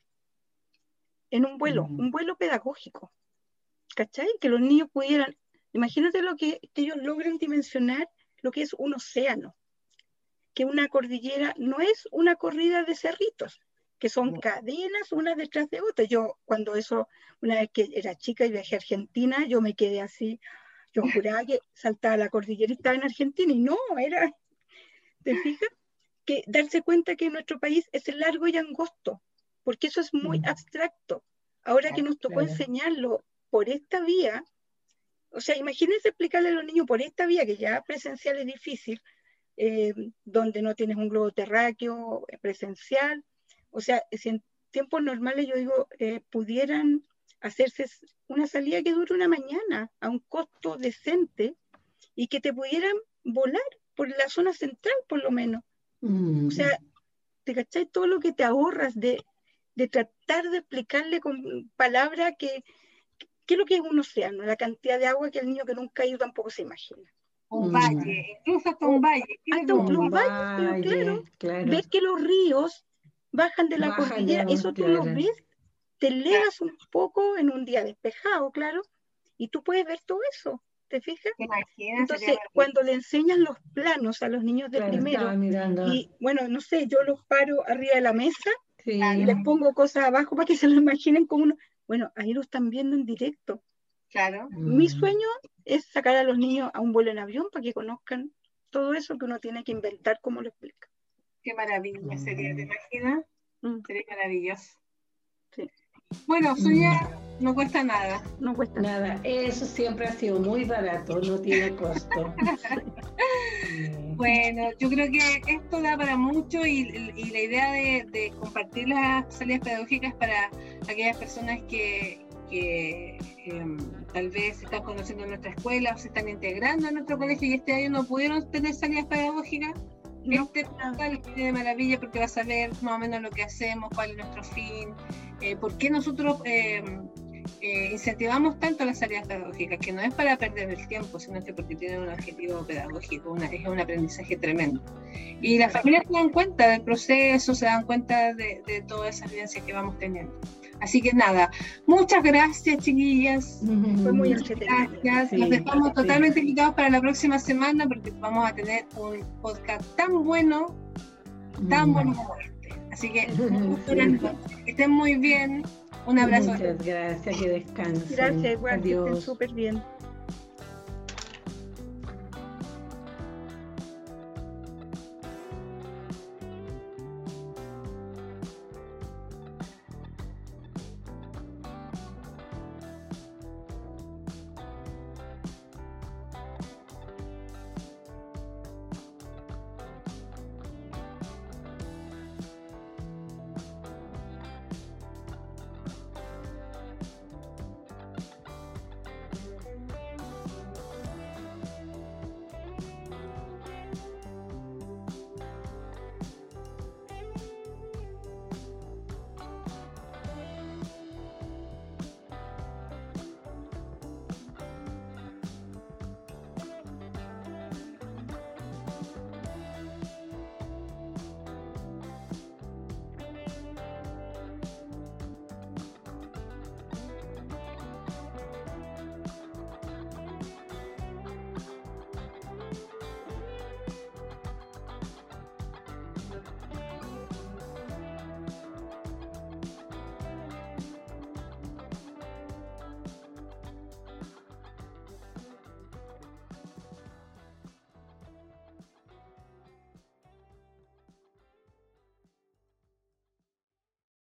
en un vuelo, Mm. un vuelo pedagógico. ¿Cachai? Que los niños pudieran, imagínate lo que, que ellos logren dimensionar lo que es un océano, que una cordillera no es una corrida de cerritos, que son No. cadenas unas detrás de otras. Yo cuando eso, una vez que era chica y viajé a Argentina, yo me quedé así, yo juraba que saltaba la cordillera y estaba en Argentina y no, era, ¿te fijas? Que darse cuenta que nuestro país es largo y angosto, porque eso es muy Mm. abstracto. Ahora que nos tocó enseñarlo por esta vía, o sea, imagínense explicarle a los niños por esta vía, que ya presencial es difícil, eh, donde no tienes un globo terráqueo eh, presencial. O sea, si en tiempos normales yo digo, eh, pudieran hacerse una salida que dure una mañana a un costo decente y que te pudieran volar por la zona central, por lo menos. Mm. O sea, ¿te cachai? Todo lo que te ahorras de, de tratar de explicarle con palabras que, qué es lo que es un océano, la cantidad de agua que el niño que nunca ha ido tampoco se imagina. Un valle, incluso hasta un valle. Hasta un, valle, pero claro, ver que los ríos bajan de la cordillera, eso tú lo ves, te leas un poco en un día despejado, claro, y tú puedes ver todo eso. ¿Te fijas? Entonces, cuando le enseñan los planos a los niños de primero, y bueno, no sé, yo los paro arriba de la mesa y les pongo cosas abajo para que se lo imaginen como uno. Bueno, ahí lo están viendo en directo. Claro. Mi mm. sueño es sacar a los niños a un vuelo en avión para que conozcan todo eso que uno tiene que inventar, como lo explica. Qué maravilla sería, ¿te imaginas? Mm. Sería maravilloso. Bueno, soñar no cuesta nada. No cuesta nada. Eso siempre ha sido muy barato, no tiene costo. (laughs) bueno, yo creo que esto da para mucho y, la idea de, compartir las salidas pedagógicas para aquellas personas que, em, tal vez están conociendo nuestra escuela o se están integrando a nuestro colegio y este año no pudieron tener salidas pedagógicas este portal de maravilla porque vas a ver más o menos lo que hacemos, cuál es nuestro fin, eh, por qué nosotros eh, eh, incentivamos tanto las áreas pedagógicas, que no es para perder el tiempo, sino que porque tienen un objetivo pedagógico, una, es un aprendizaje tremendo. Y las familias se dan cuenta del proceso, se dan cuenta de, de todas esas evidencias que vamos teniendo. Así que nada, muchas gracias, chiquillas. Fue muy gracias. Nos dejamos totalmente invitados para la próxima semana porque vamos a tener un podcast tan bueno, tan bueno como este. Así que, (laughs) que estén muy bien. Un abrazo. Muchas gracias, que descansen. Gracias, igual, que estén súper bien.